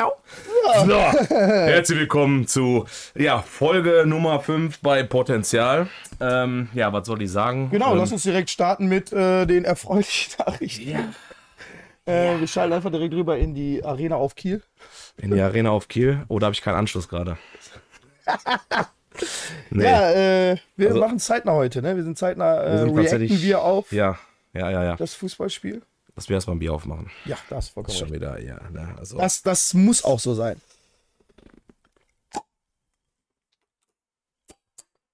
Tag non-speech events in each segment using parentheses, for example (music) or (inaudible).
diggity, So, (laughs) herzlich willkommen zu ja, Folge Nummer 5 bei Potenzial. Ähm, ja, was soll ich sagen? Genau, ähm, lass uns direkt starten mit äh, den erfreulichen (laughs) Nachrichten. Ja. Äh, wir schalten einfach direkt rüber in die Arena auf Kiel. In die Arena auf Kiel oder habe ich keinen Anschluss gerade? nee. (laughs) Ja, äh, wir Also- machen zeitnah heute, ne? Wir sind zeitnah, äh, Wir sind reacten wir auf ja, ja, ja, ja. das Fußballspiel. Lass mir erstmal ein Bier aufmachen. Ja, das ist vollkommen Ist schon wieder, ja. Ne, also, Das, das muss auch so sein.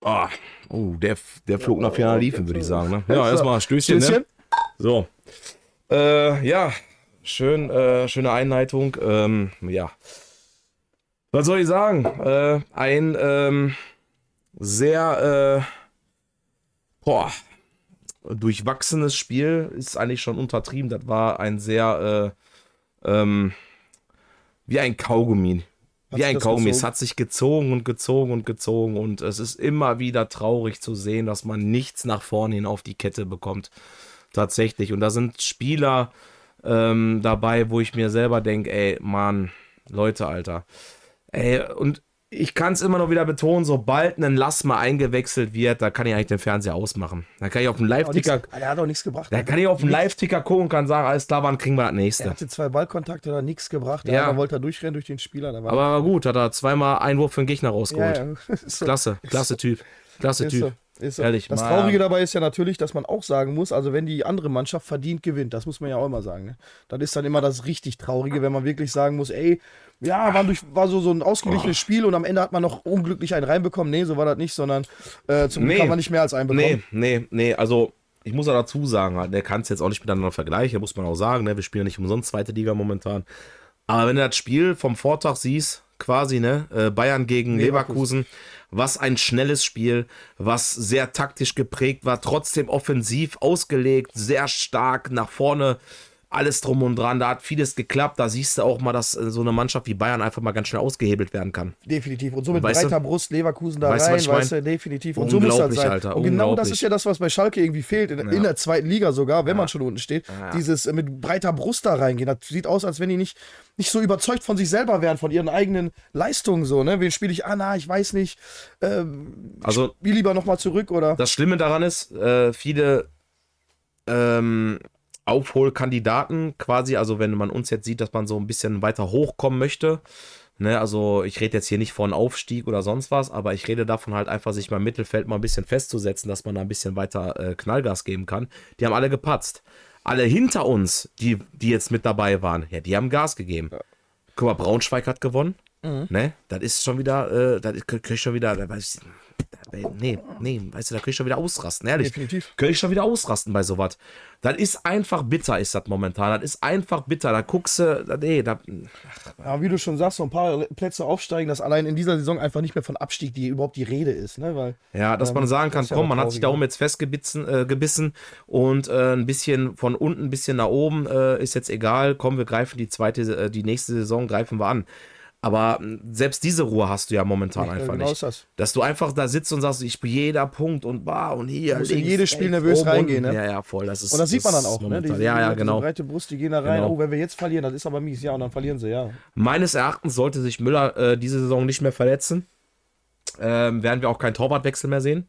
Ah, oh, der, der flog nach ferner Liefen, würde ich sagen. Ne? Ja, erstmal Stößchen. Stößchen. Ne? So. Äh, ja, schön, äh, schöne Einleitung. Ähm, ja. Was soll ich sagen? Äh, ein ähm, sehr äh, boah, durchwachsenes Spiel ist eigentlich schon untertrieben. Das war ein sehr äh, ähm, wie ein Kaugummi. Hat Wie ein Kaugummi. Es gezogen? hat sich gezogen und gezogen und gezogen und es ist immer wieder traurig zu sehen, dass man nichts nach vorne hin auf die Kette bekommt. Tatsächlich. Und da sind Spieler ähm, dabei, wo ich mir selber denke, ey, Mann, Leute, Alter. Ey, und ich kann es immer noch wieder betonen, sobald ein Lass mal eingewechselt wird, da kann ich eigentlich den Fernseher ausmachen. Da kann ich auf dem Live-Ticker, Der hat auch nichts gebracht. da kann ich auf dem Live-Ticker gucken und kann sagen, alles klar, wann kriegen wir das Er nächste. hatte zwei Ballkontakte, da nichts gebracht. Der Ja. andere wollte da durchrennen durch den Spieler. Aber gut, hat er zweimal Einwurf für den Gegner ja, rausgeholt. ja. (laughs) So. Klasse, klasse Typ. Klasse Typ. Ist. Ehrlich, das Mann. Traurige dabei ist ja natürlich, dass man auch sagen muss, also wenn die andere Mannschaft verdient gewinnt, das muss man ja auch immer sagen. Ne? Das ist dann immer das richtig Traurige, wenn man wirklich sagen muss, ey, ja, war, durch, war so, so ein ausgeglichenes Spiel und am Ende hat man noch unglücklich einen reinbekommen. Nee, so war das nicht, sondern äh, zum Glück Nee. haben wir nicht mehr als einen bekommen. Nee, nee, nee, also ich muss ja dazu sagen, halt, der kann es jetzt auch nicht miteinander vergleichen, muss man auch sagen, ne? wir spielen ja nicht umsonst zweite Liga momentan. Aber wenn du das Spiel vom Vortag siehst, quasi, ne, äh, Bayern gegen Leverkusen. Leverkusen, was ein schnelles Spiel, was sehr taktisch geprägt war, trotzdem offensiv ausgelegt, sehr stark nach vorne, alles drum und dran, da hat vieles geklappt, da siehst du auch mal, dass äh, so eine Mannschaft wie Bayern einfach mal ganz schnell ausgehebelt werden kann. Definitiv. Und so mit du? breiter Brust Leverkusen da Weißt du, rein, mein? weißt du, definitiv. Und so muss das Unglaublich, sein. Alter, und genau das ist ja das, was bei Schalke irgendwie fehlt, in, in Ja. der zweiten Liga sogar, wenn man schon unten steht. Ja. Dieses äh, mit breiter Brust da reingehen. Das sieht aus, als wenn die nicht, nicht so überzeugt von sich selber wären, von ihren eigenen Leistungen so. Ne? Wen spiele ich? Ah, na, ich weiß nicht. Ähm, Also spiel lieber nochmal zurück oder. Das Schlimme daran ist, äh, viele ähm, Aufholkandidaten quasi, also wenn man uns jetzt sieht, dass man so ein bisschen weiter hochkommen möchte, ne, also ich rede jetzt hier nicht von Aufstieg oder sonst was, aber ich rede davon halt einfach, sich mal im Mittelfeld mal ein bisschen festzusetzen, dass man da ein bisschen weiter äh, Knallgas geben kann. Die haben alle gepatzt. Alle hinter uns, die, die jetzt mit dabei waren, ja, die haben Gas gegeben. Guck mal, Braunschweig hat gewonnen. Ne? Das ist schon wieder, äh, das krieg ich schon wieder, da weiß ich, da- nee, nee, weißt du, da krieg ich schon wieder ausrasten, ehrlich. Definitiv. Könnte ich schon wieder ausrasten bei sowas. Das ist einfach bitter, ist das momentan. Das ist einfach bitter. Da guckst du, da- nee, da, Ja, wie du schon sagst, so ein paar Plätze aufsteigen, dass allein in dieser Saison einfach nicht mehr von Abstieg die überhaupt die Rede ist. Ne? Weil, ja, dass Ähm, man sagen kann, ja komm, das man hat sich da oben jetzt festgebissen äh, gebissen und äh, ein bisschen von unten, ein bisschen nach oben äh, ist jetzt egal. Komm, wir greifen die zweite, äh, die nächste Saison greifen wir an. Aber mh, selbst diese Ruhe hast du ja momentan Ja, einfach genau nicht. ist das. Dass du einfach da sitzt und sagst, ich spiele jeder Punkt und bah und hier. musst in links, jedes Spiel rechts, nervös reingehen, ne? Ja, ja, voll. Das ist, Und das sieht man dann auch. Ne? Diese, ja, ja, diese genau. breite Brust, die gehen da rein. Genau. Oh, wenn wir jetzt verlieren, das ist aber mies. Ja, und dann verlieren sie, ja. Meines Erachtens sollte sich Müller äh, diese Saison nicht mehr verletzen. Ähm, werden wir auch keinen Torwartwechsel mehr sehen.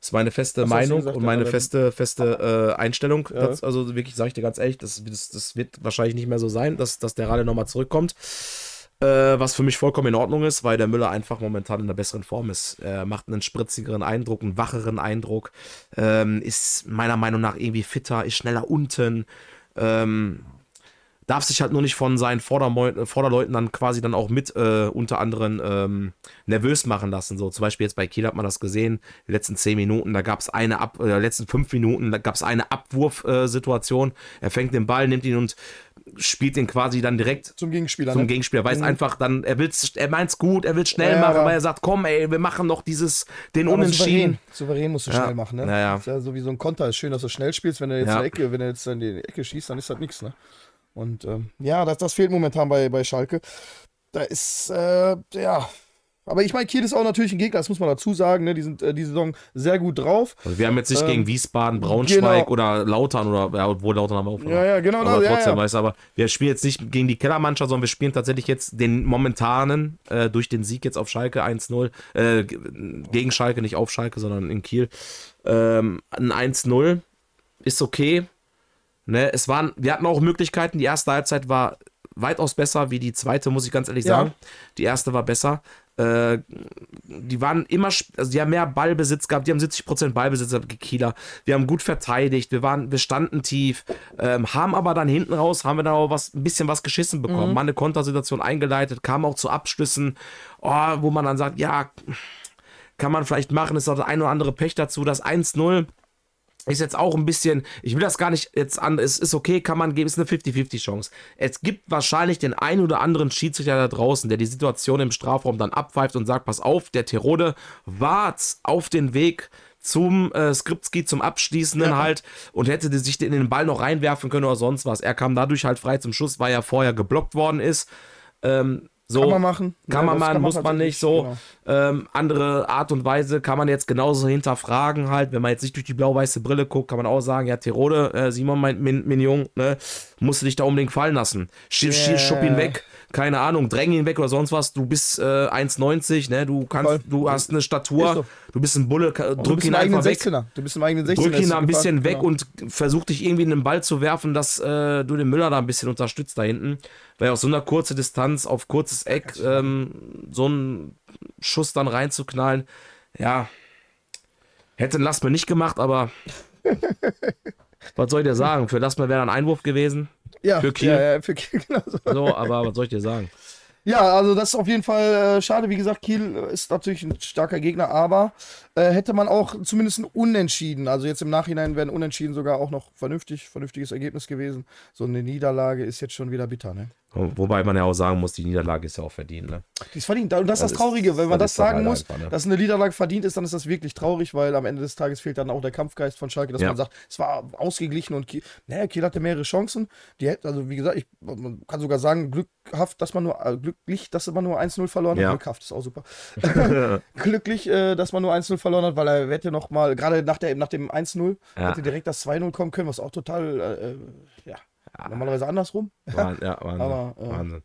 Das ist meine feste du Meinung gesagt, und ja, meine feste, feste äh, Einstellung. Ja. Das, also wirklich, sage ich dir ganz ehrlich, das, das, das wird wahrscheinlich nicht mehr so sein, dass, dass der Rade nochmal zurückkommt. Äh, was für mich vollkommen in Ordnung ist, weil der Müller einfach momentan in einer besseren Form ist. Er macht einen spritzigeren Eindruck, einen wacheren Eindruck, ähm, ist meiner Meinung nach irgendwie fitter, ist schneller unten. Ähm, darf sich halt nur nicht von seinen Vordermeu- Vorderleuten dann quasi dann auch mit äh, unter anderem ähm, nervös machen lassen. So zum Beispiel jetzt bei Kiel hat man das gesehen, die letzten zehn Minuten, da gab es eine Ab äh, letzten fünf Minuten, da gab es eine Abwurfsituation. er fängt den Ball, nimmt ihn und spielt den quasi dann direkt Zum Gegenspieler. zum ne? Gegenspieler, weiß Mhm. einfach dann, er will's, er meint's gut, er will schnell Ja, machen, aber- weil er sagt, komm, ey, wir machen noch dieses, den Aber Unentschieden. Souverän, souverän musst du Ja. schnell machen, ne? Ja, ja. Ist ja so wie so ein Konter. Ist schön, dass du schnell spielst. Wenn er jetzt in die Ecke, wenn er jetzt in die Ecke schießt, dann ist das nichts, ne? Und ähm, ja, das, das fehlt momentan bei, bei Schalke. Da ist, äh, ja. Aber ich meine, Kiel ist auch natürlich ein Gegner, das muss man dazu sagen. Ne? Die sind äh, die Saison sehr gut drauf. Also wir haben jetzt nicht Ähm, gegen Wiesbaden, Braunschweig genau. oder Lautern oder, ja, obwohl Lautern haben wir auch. Ja, ja, genau. aber das, ja, trotzdem, ja. weißt du, aber wir spielen jetzt nicht gegen die Kellermannschaft, sondern wir spielen tatsächlich jetzt den momentanen, äh, durch den Sieg jetzt auf Schalke 1-0, äh, gegen Schalke, nicht auf Schalke, sondern in Kiel. Ähm, ein 1-0 ist okay. Ne, es waren, wir hatten auch Möglichkeiten. Die erste Halbzeit war weitaus besser wie die zweite, muss ich ganz ehrlich Ja. sagen. Die erste war besser. Äh, die waren immer, also die haben mehr Ballbesitz gehabt, die haben 70% Ballbesitz gehabt, die Kieler. Wir haben gut verteidigt, wir waren, wir standen tief, ähm, haben aber dann hinten raus, haben wir dann auch was, ein bisschen was geschissen bekommen. Mal eine Kontersituation eingeleitet, kam auch zu Abschlüssen, oh, wo man dann sagt, ja, kann man vielleicht machen, ist auch der ein oder andere Pech dazu. Das 1-0 ist jetzt auch ein bisschen, ich will das gar nicht jetzt an, es ist okay, kann man geben, ist eine 50-50 Chance. Es gibt wahrscheinlich den einen oder anderen Schiedsrichter da draußen, der die Situation im Strafraum dann abpfeift und sagt, pass auf, der Terode war auf den Weg zum äh, Skriptski, zum Abschließenden Ja. halt und hätte sich in den Ball noch reinwerfen können oder sonst was. Er kam dadurch halt frei zum Schuss, weil er vorher geblockt worden ist. Ähm, so, Kann man machen. kann Ja, man das machen, muss man nicht so. genau. Ähm, andere Art und Weise kann man jetzt genauso hinterfragen halt. Wenn man jetzt nicht durch die blau-weiße Brille guckt, kann man auch sagen, ja, Tirode, äh, Simon, mein Min Mignon, ne, musst du dich da unbedingt fallen lassen. Sch Ja. sch Schupp ihn weg, keine Ahnung, dräng ihn weg oder sonst was. Du bist äh, 1,90, ne, du kannst, Voll. du hast eine Statur, so. du bist ein Bulle, Du drück bist ihn einfach weg. 16er. Du bist im eigenen 16er. Drück ihn da ein gefahren. bisschen weg Genau. und versuch dich irgendwie in den Ball zu werfen, dass äh, du den Müller da ein bisschen unterstützt da hinten. Weil aus so einer kurzen Distanz auf kurzes Eck ähm, so einen Schuss dann reinzuknallen, ja, hätte ein Lassmann nicht gemacht, aber (laughs) was soll ich dir sagen? Für Lassmann wäre ein Einwurf gewesen. Ja, für Kiel. Ja, ja, für Kiel, (laughs) genau so. So, aber was soll ich dir sagen? Ja, also das ist auf jeden Fall äh, schade. Wie gesagt, Kiel ist natürlich ein starker Gegner, aber äh, hätte man auch zumindest ein Unentschieden. Also jetzt im Nachhinein wäre ein Unentschieden sogar auch noch vernünftig, vernünftiges Ergebnis gewesen. So eine Niederlage ist jetzt schon wieder bitter, ne? Wobei man ja auch sagen muss, die Niederlage ist ja auch verdient. Ne? Die ist verdient. Und das ist Das Traurige. Wenn man das sagen leider muss, einfach, ne? dass eine Niederlage verdient ist, dann ist das wirklich traurig, weil am Ende des Tages fehlt dann auch der Kampfgeist von Schalke, dass Ja. man sagt, es war ausgeglichen und Kiel, naja, Kiel hatte mehrere Chancen. Die hätten, also wie gesagt, ich, man kann sogar sagen, glückhaft, dass man nur, äh, glücklich, dass man nur 1-0 verloren Ja. hat. Glückhaft ist auch super. (laughs) Glücklich, äh, dass man nur 1-0 verloren hat, weil er hätte noch mal, gerade nach, der, nach dem 1-0, Ja. hätte direkt das 2-0 kommen können, was auch total, äh, äh, ja, normalerweise andersrum. Wahn- ja, (laughs) Wahnsinn. Aber, äh, Wahnsinn.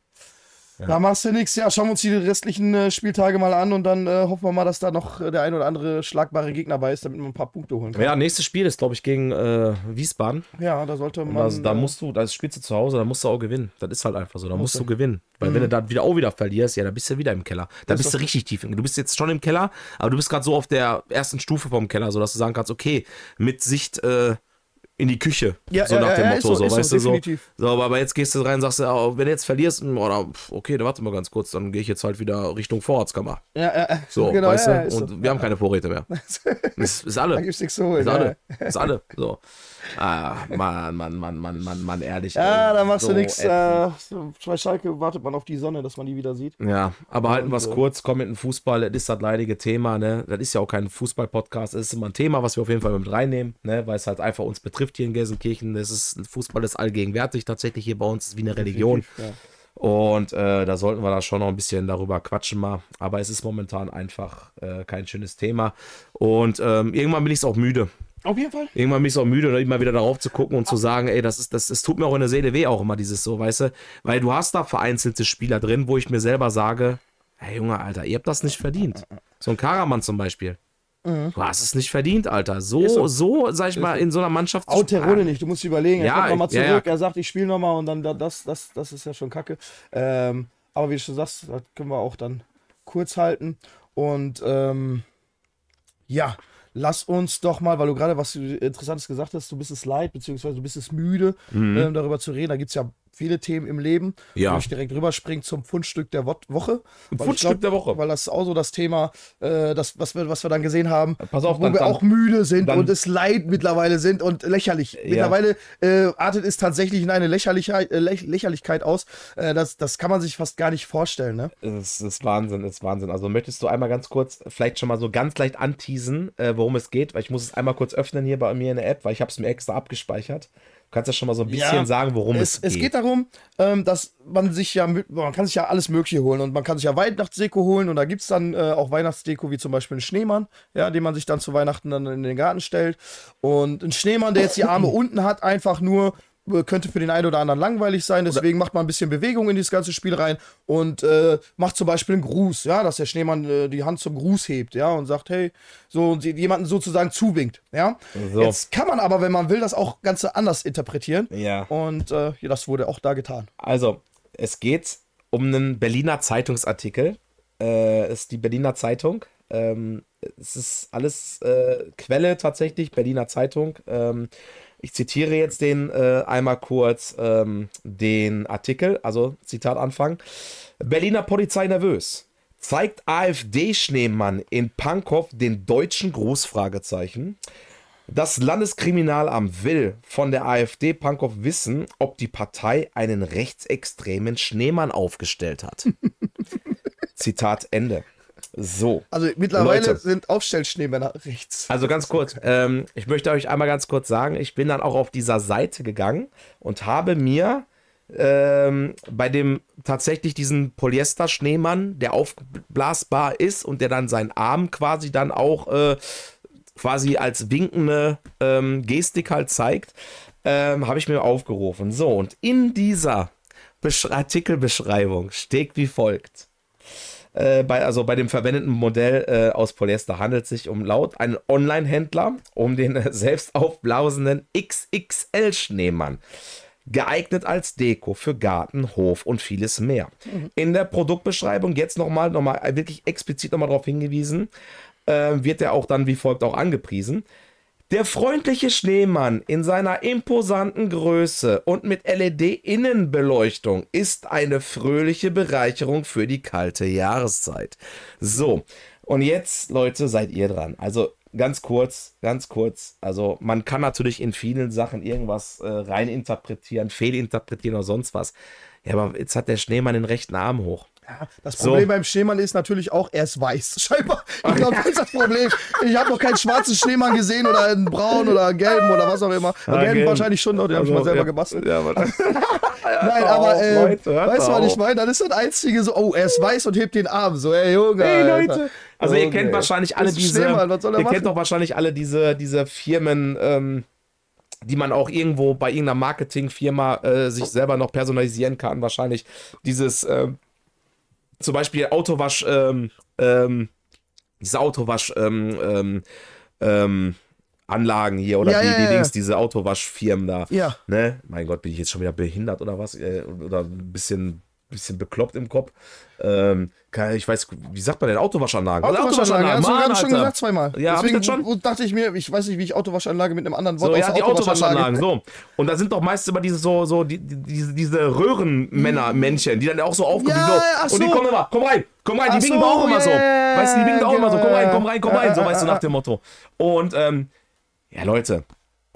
Da machst du nichts. Ja, schauen wir uns die restlichen äh, Spieltage mal an und dann äh, hoffen wir mal, dass da noch äh, der ein oder andere schlagbare Gegner bei ist, damit man ein paar Punkte holen kann. Ja, nächstes Spiel ist, glaube ich, gegen äh, Wiesbaden. Ja, da sollte man. Also, da äh, musst du, da spielst du zu Hause, da musst du auch gewinnen. Das ist halt einfach so, da musst du. du gewinnen. Weil wenn du da wieder auch wieder verlierst, ja, da bist du wieder im Keller. Da Das bist du richtig tief. Du bist jetzt schon im Keller, aber du bist gerade so auf der ersten Stufe vom Keller, so dass du sagen kannst, okay, mit Sicht in die Küche. Ja, so ja, nach dem ja, Motto, so, so, ist so, weißt du so. definitiv. So, aber jetzt gehst du rein und sagst, wenn du jetzt verlierst, hm, oder, okay, dann warte mal ganz kurz, dann gehe ich jetzt halt wieder Richtung Vorratskammer. Ja, ja, ja, So, genau, weißt du? und wir haben keine Vorräte mehr. (laughs) ist, ist alle. Da gibt's nichts zu holen. Ist alle. Ist alle. So. Ah, Mann, Mann, Mann, Mann, Mann, Mann, ehrlich. ja da machst So du nichts. Äh, bei Schalke wartet man auf die Sonne, dass man die wieder sieht. Ja, aber halten wir es äh, kurz, komm mit dem Fußball, das ist das leidige Thema, ne? Das ist ja auch kein Fußball-Podcast, das ist immer ein Thema, was wir auf jeden Fall mit reinnehmen, ne? Weil es halt einfach uns betrifft hier in Gelsenkirchen. Das ist, Fußball ist allgegenwärtig tatsächlich hier bei uns, ist wie eine Religion. Ja. Und äh, da sollten wir da schon noch ein bisschen darüber quatschen mal. Aber es ist momentan einfach äh, kein schönes Thema. Und ähm, irgendwann bin ich es auch müde. Auf jeden Fall. Irgendwann bin ich auch müde, ne, immer wieder darauf zu gucken und zu sagen, ey, das ist, das, das tut mir auch in der Seele weh, auch immer dieses so, weißt du, weil du hast da vereinzelte Spieler drin, wo ich mir selber sage, hey Junge, Alter, ihr habt das nicht verdient. So ein Karaman zum Beispiel. Du hast es nicht verdient, Alter. So, Mhm. Ist so. so, sag ich mal, in so einer Mannschaft. Auch Terone nicht, du musst überlegen, er Ja, kommt nochmal ja, zurück, ja. er sagt, ich spiele nochmal und dann da- das, das, das ist ja schon kacke. Ähm, aber wie du schon sagst, das können wir auch dann kurz halten. Und ähm, ja, lass uns doch mal, weil du gerade was Interessantes gesagt hast, du bist es leid, beziehungsweise du bist es müde, Mhm. ähm, darüber zu reden. Da gibt es ja viele Themen im Leben. Ja. Wo ich direkt rüberspringen zum Fundstück der Wo Woche. Fundstück der Woche. Weil das ist auch so das Thema, äh, das, was, wir, was wir dann gesehen haben. Pass auf, wo dann- wir dann- auch müde sind dann- und es leid mittlerweile sind und lächerlich. Mittlerweile äh, artet es tatsächlich in eine Lächerlichkeit, äh, Läch Lächerlichkeit aus. Äh, das, das kann man sich fast gar nicht vorstellen. Ne? Das ist Wahnsinn, das ist Wahnsinn. Also möchtest du einmal ganz kurz, vielleicht schon mal so ganz leicht anteasen, äh, worum es geht, weil ich muss es einmal kurz öffnen hier bei mir in der App, weil ich habe es mir extra abgespeichert. Du kannst ja schon mal so ein bisschen Ja, sagen, worum es, es, es geht darum, ähm, dass man sich ja, man kann sich ja alles Mögliche holen und man kann sich ja Weihnachtsdeko holen und da gibt es dann äh, auch Weihnachtsdeko wie zum Beispiel einen Schneemann, ja, den man sich dann zu Weihnachten dann in den Garten stellt. Und ein Schneemann, der jetzt die Arme (clears throat) unten hat, einfach nur könnte für den einen oder anderen langweilig sein, deswegen macht man ein bisschen Bewegung in dieses ganze Spiel rein und äh, macht zum Beispiel einen Gruß, ja, dass der Schneemann äh, die Hand zum Gruß hebt, ja, und sagt, hey, so und jemanden sozusagen zuwinkt, ja. So. Jetzt kann man aber, wenn man will, das auch ganz anders interpretieren. Ja. Und äh, ja, das wurde auch da getan. Also, es geht um einen Berliner Zeitungsartikel. Äh, ist die Berliner Zeitung. Ähm, es ist alles äh, Quelle tatsächlich, Berliner Zeitung. Ähm, ich zitiere jetzt den äh, einmal kurz ähm, den Artikel, also Zitat Anfang. Berliner Polizei nervös. Zeigt AfD-Schneemann in Pankow den deutschen Gruß? Fragezeichen. Das Landeskriminalamt will von der AfD Pankow wissen, ob die Partei einen rechtsextremen Schneemann aufgestellt hat. (laughs) Zitat Ende. So. Also mittlerweile Leute. sind Aufstellschneemänner rechts. Also ganz kurz, ähm, ich möchte euch einmal ganz kurz sagen, ich bin dann auch auf dieser Seite gegangen und habe mir ähm, bei dem tatsächlich diesen Polyester-Schneemann, der aufblasbar ist und der dann seinen Arm quasi dann auch äh, quasi als winkende ähm, Gestik halt zeigt, ähm, habe ich mir aufgerufen. So, und in dieser Besch Artikelbeschreibung steht wie folgt. Äh, bei, also bei dem verwendeten Modell äh, aus Polyester handelt es sich um laut einen Online-Händler um den äh, selbst aufblasenden XXL-Schneemann. Geeignet als Deko für Garten, Hof und vieles mehr. In der Produktbeschreibung jetzt nochmal, noch mal wirklich explizit nochmal darauf hingewiesen, äh, wird er auch dann wie folgt auch angepriesen. Der freundliche Schneemann in seiner imposanten Größe und mit LED-Innenbeleuchtung ist eine fröhliche Bereicherung für die kalte Jahreszeit. So, und jetzt, Leute, seid ihr dran. Also ganz kurz, ganz kurz. Also man kann natürlich in vielen Sachen irgendwas äh, reininterpretieren, fehlinterpretieren oder sonst was. Ja, aber jetzt hat der Schneemann den rechten Arm hoch. Ja, das So. Problem beim Schneemann ist natürlich auch, er ist weiß. (laughs) Scheinbar. Ich glaube, das ist das Problem. Ich habe noch keinen schwarzen Schneemann gesehen oder einen braunen oder einen gelben oder was auch immer. Ah, gelben gelb. wahrscheinlich schon noch, den habe ich mal selber ja, gebastelt. Ja, (laughs) Nein, aber äh, Leute, weißt du, was ich meine? Das ist das Einzige so, oh, er ist weiß und hebt den Arm. So, ey, Junge. Hey Alter. Leute. Also ihr Junge, kennt wahrscheinlich alle diese. Er ihr kennt doch wahrscheinlich alle diese, diese Firmen, ähm, die man auch irgendwo bei irgendeiner Marketingfirma äh, sich selber noch personalisieren kann. Wahrscheinlich dieses ähm, zum Beispiel Autowasch, ähm, ähm, diese Autowasch, ähm, ähm, ähm, Anlagen hier oder Ja, die, ja, die ja. Dings, diese Autowaschfirmen da. Ja. Ne? Mein Gott, bin ich jetzt schon wieder behindert oder was? Äh, Oder ein bisschen, bisschen bekloppt im Kopf. Ähm, ich weiß, wie sagt man denn? Autowaschanlagen. Autowaschanlage, hast du Mann, gerade schon gesagt zweimal. Ja, hab ich Deswegen schon? dachte ich mir, ich weiß nicht, wie ich Autowaschanlage mit einem anderen Wort So, ja, die Autowaschanlagen, so. Und da sind doch meist immer diese so, so, die, die, diese, diese Röhrenmänner, Männchen, die dann auch so aufkommen. Ja, so. Und die kommen immer, komm rein, komm rein, die winken so, auch immer so. Weißt du, die winken auch immer so, komm rein, komm rein, komm rein, so, weißt du, nach dem Motto. Und, ähm, ja, Leute.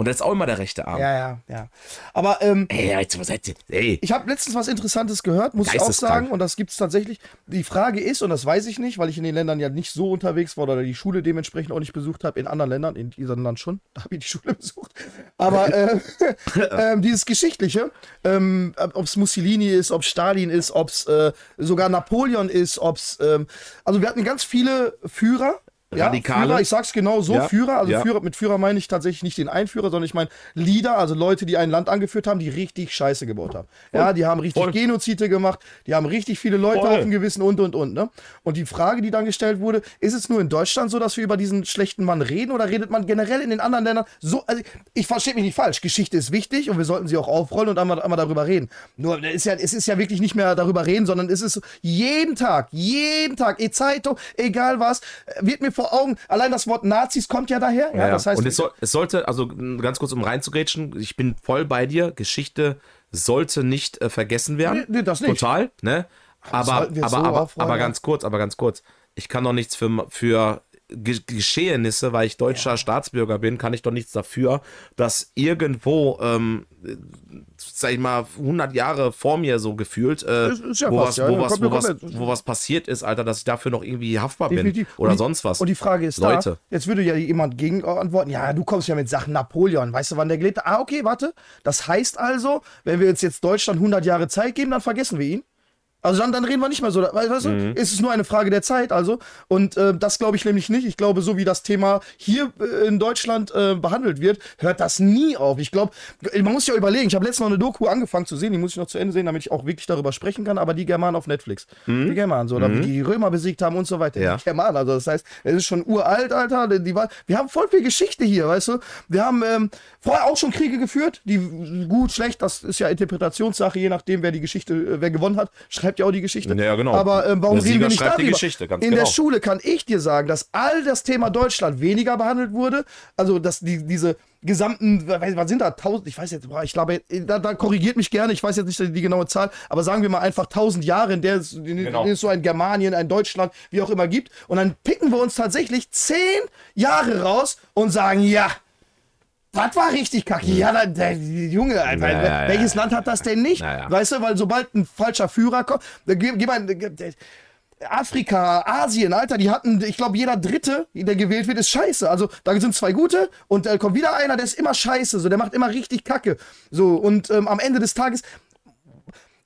Und das ist auch immer der rechte Arm. Ja, ja, ja. Aber ähm, Ey, jetzt, was ihr? Ey. ich habe letztens was Interessantes gehört, muss ich auch sagen. Und das gibt es tatsächlich. Die Frage ist, und das weiß ich nicht, weil ich in den Ländern ja nicht so unterwegs war oder die Schule dementsprechend auch nicht besucht habe. In anderen Ländern, in diesem Land schon, (laughs) da habe ich die Schule besucht. Aber äh, (laughs) ähm, dieses Geschichtliche, ähm, ob es Mussolini ist, ob Stalin ist, ob es äh, sogar Napoleon ist, ob es. Ähm, also wir hatten ganz viele Führer. Ja, Radikale. Führer, ich sag's genau so, Ja, Führer, also ja. Führer, mit Führer meine ich tatsächlich nicht den Einführer, sondern ich meine Leader, also Leute, die ein Land angeführt haben, die richtig Scheiße gebaut haben. Ja, die haben richtig Voll. Genozide gemacht, die haben richtig viele Leute Voll. auf dem Gewissen und und und. Ne? Und die Frage, die dann gestellt wurde, ist es nur in Deutschland so, dass wir über diesen schlechten Mann reden oder redet man generell in den anderen Ländern so? Also ich verstehe mich nicht falsch, Geschichte ist wichtig und wir sollten sie auch aufrollen und einmal, einmal darüber reden. Nur es ist, ja, es ist ja wirklich nicht mehr darüber reden, sondern es ist jeden Tag, jeden Tag, e Zeitung, egal was, wird mir vor Augen, allein das Wort Nazis kommt ja daher. Ja, Ja, das heißt, und es, soll, es sollte, also ganz kurz um reinzugrätschen, ich bin voll bei dir, Geschichte sollte nicht äh, vergessen werden. Nee, nee, das nicht. Total, ne? Aber, aber, so aber, aber ganz kurz, aber ganz kurz. Ich kann doch nichts für, für Geschehnisse, weil ich deutscher Staatsbürger bin, kann ich doch nichts dafür, dass irgendwo, ähm, äh, sag ich mal, 100 Jahre vor mir so gefühlt, äh, ja wo, fast, was, ja, wo, ja, was, kommt wo, mir was, komplett. wo was passiert ist, Alter, dass ich dafür noch irgendwie haftbar Definitiv. bin oder die, sonst was. Und die Frage ist Leute. da, jetzt würde ja jemand gegen antworten, ja, du kommst ja mit Sachen Napoleon, weißt du, wann der gelebt hat? Ah, okay, warte. Das heißt also, wenn wir uns jetzt Deutschland 100 Jahre Zeit geben, dann vergessen wir ihn. Also dann, dann reden wir nicht mehr so, weißt du, Mhm. es ist nur eine Frage der Zeit, also. Und äh, das glaube ich nämlich nicht. Ich glaube, so wie das Thema hier äh, in Deutschland äh, behandelt wird, hört das nie auf. Ich glaube, man muss ja überlegen, ich habe letztens noch eine Doku angefangen zu sehen, die muss ich noch zu Ende sehen, damit ich auch wirklich darüber sprechen kann, aber die Germanen auf Netflix. Die Germanen, so, oder wie die Römer besiegt haben und so weiter. Mhm. Ja. Die Germanen, also das heißt, es ist schon uralt, Alter. Die, die war, wir haben voll viel Geschichte hier, weißt du. Wir haben ähm, vorher auch schon Kriege geführt, die gut, schlecht, das ist ja Interpretationssache, je nachdem, wer die Geschichte, äh, wer gewonnen hat, schreibt ja auch die Geschichte. Ja, genau. Aber ähm, warum Der reden Sieger wir nicht schreibt die darüber? Geschichte, ganz In genau. der Schule kann ich dir sagen, dass all das Thema Deutschland weniger behandelt wurde. Also, dass die, diese gesamten, was sind da, tausend, ich weiß jetzt, ich glaube, da, da korrigiert mich gerne, ich weiß jetzt nicht die, genaue Zahl, aber sagen wir mal einfach tausend Jahre, in der es, in, Genau. in denen es so ein Germanien, ein Deutschland, wie auch immer gibt. Und dann picken wir uns tatsächlich zehn Jahre raus und sagen, ja, das war richtig kacke. Ja, da, der, Junge, Alter, Ja, ja, ja, welches ja. Land hat das denn nicht? Ja, ja. Weißt du, weil sobald ein falscher Führer kommt, da gib, gib ein, der- Afrika, Asien, Alter, die hatten, ich glaube, jeder Dritte, der gewählt wird, ist scheiße. Also da sind zwei gute und da kommt wieder einer, der ist immer scheiße, so, der macht immer richtig Kacke. So, und ähm, am Ende des Tages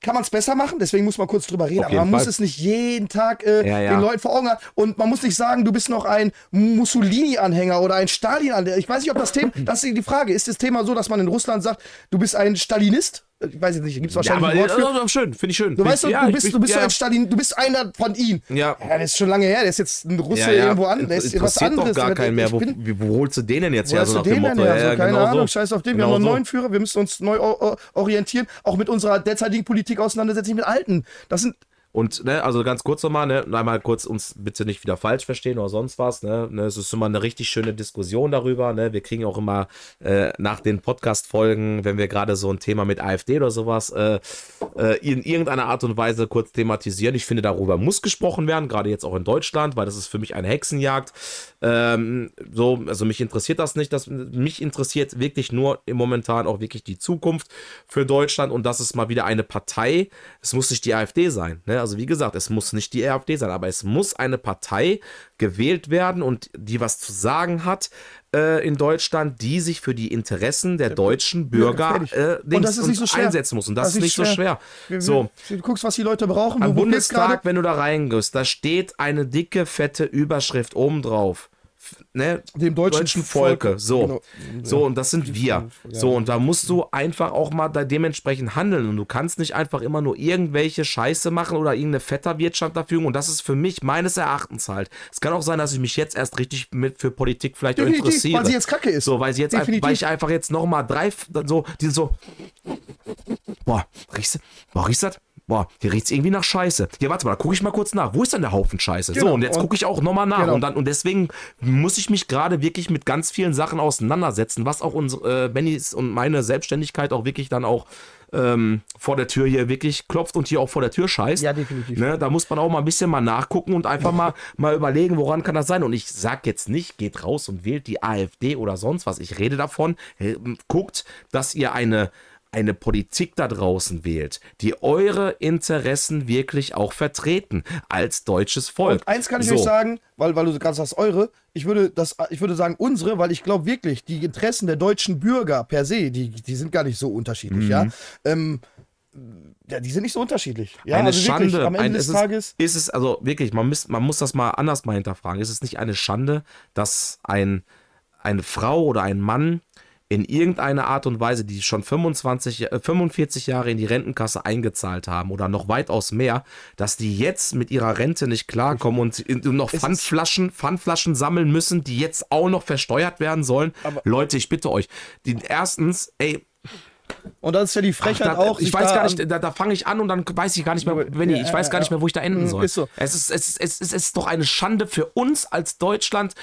kann man es besser machen, deswegen muss man kurz drüber reden, Auf aber man muss Fall. es nicht jeden Tag äh, Ja, ja. den Leuten vor Augen haben. Und man muss nicht sagen, du bist noch ein Mussolini-Anhänger oder ein Stalin-Anhänger. Ich weiß nicht, ob das Thema, (laughs) das ist die Frage, ist das Thema so, dass man in Russland sagt, du bist ein Stalinist? Ich weiß jetzt nicht, gibt es Ja, wahrscheinlich aber ein Wort für. äh, schön, finde ich schön. Du weißt ja, du bist, du bist ja, so ein Stalin, du bist einer von ihnen. Ja. Ja, das ist schon lange her, der ist jetzt ein Russe ja, ja. irgendwo an, der ist was anderes. doch gar keinen mehr. Wo, wo holst du den denn jetzt her? So nach dem Motto. Ja, So, keine genau Ahnung, so. scheiß auf den. Genau wir haben so. einen neuen Führer, wir müssen uns neu orientieren. Auch mit unserer derzeitigen Politik auseinandersetzen, mit alten. Das sind, Und, ne, also ganz kurz nochmal, ne, einmal kurz uns bitte nicht wieder falsch verstehen oder sonst was, ne, ne, es ist immer eine richtig schöne Diskussion darüber, ne, wir kriegen auch immer äh, nach den Podcast-Folgen, wenn wir gerade so ein Thema mit AfD oder sowas äh, äh, in irgendeiner Art und Weise kurz thematisieren. Ich finde, darüber muss gesprochen werden, gerade jetzt auch in Deutschland, weil das ist für mich eine Hexenjagd. Ähm, so, also mich interessiert das nicht, das, mich interessiert wirklich nur im momentan auch wirklich die Zukunft für Deutschland und das ist mal wieder eine Partei, es muss nicht die AfD sein, ne? Also wie gesagt, es muss nicht die AfD sein, aber es muss eine Partei gewählt werden und die was zu sagen hat äh, in Deutschland, die sich für die Interessen der deutschen Bürger äh, Und links das nicht so schwer. einsetzen muss und das, ist nicht so schwer. Wir- wir- So, Du guckst, was die Leute brauchen. am Bundestag, wenn du da reingehst, da steht eine dicke, fette Überschrift oben drauf. Ne? Dem deutschen Volke. Volke. So. Genau. So, und das sind wir. So, und da musst du einfach auch mal da dementsprechend handeln. Und du kannst nicht einfach immer nur irgendwelche Scheiße machen oder irgendeine Vetterwirtschaft dafür. Und das ist für mich meines Erachtens halt. Es kann auch sein, dass ich mich jetzt erst richtig mit für Politik vielleicht Definitiv, interessiere. weil sie jetzt kacke ist. So, weil sie jetzt einfach, Definitiv. weil ich einfach jetzt nochmal drei, so, die so, boah, riechst du, boah, riechst du das? Boah, hier riecht's irgendwie nach Scheiße. Hier, warte mal, da gucke ich mal kurz nach. Wo ist denn der Haufen Scheiße? Genau, So, und jetzt gucke ich auch nochmal nach. Genau. Und, dann, und deswegen muss ich mich gerade wirklich mit ganz vielen Sachen auseinandersetzen, was auch unsere, äh, Bennys und meine Selbstständigkeit auch wirklich dann auch ähm, vor der Tür hier wirklich klopft und hier auch vor der Tür scheißt. Ja, definitiv. Ne, da muss man auch mal ein bisschen mal nachgucken und einfach mal, (laughs) mal überlegen, woran kann das sein. Und ich sag jetzt nicht, geht raus und wählt die AfD oder sonst was. Ich rede davon, äh, guckt, dass ihr eine eine Politik da draußen wählt, die eure Interessen wirklich auch vertreten als deutsches Volk. Und eins kann ich So. euch sagen, weil, weil du gerade sagst, eure, ich würde, das, ich würde sagen unsere, weil ich glaube wirklich, die Interessen der deutschen Bürger per se, die, die sind gar nicht so unterschiedlich, Mhm. ja. Ähm, ja, die sind nicht so unterschiedlich. Ja, eine also wirklich, Schande. am Ende ein, des es Tages. Ist, ist es, also wirklich, man, muss, man muss das mal anders mal hinterfragen. Ist es nicht eine Schande, dass ein, eine Frau oder ein Mann in irgendeiner Art und Weise, die schon 25, äh, 45 Jahre in die Rentenkasse eingezahlt haben oder noch weitaus mehr, dass die jetzt mit ihrer Rente nicht klarkommen und noch Pfandflaschen, Pfandflaschen sammeln müssen, die jetzt auch noch versteuert werden sollen. Aber- Leute, ich bitte euch, die, erstens, ey, Und das ist ja die Frechheit da, auch. Ich weiß gar nicht, da, da fange ich an und dann weiß ich gar nicht mehr, wenn ich, ich weiß gar nicht mehr, wo ich da enden soll. ist so. Es, ist, es, ist, es, ist, es ist doch eine Schande für uns als Deutschland,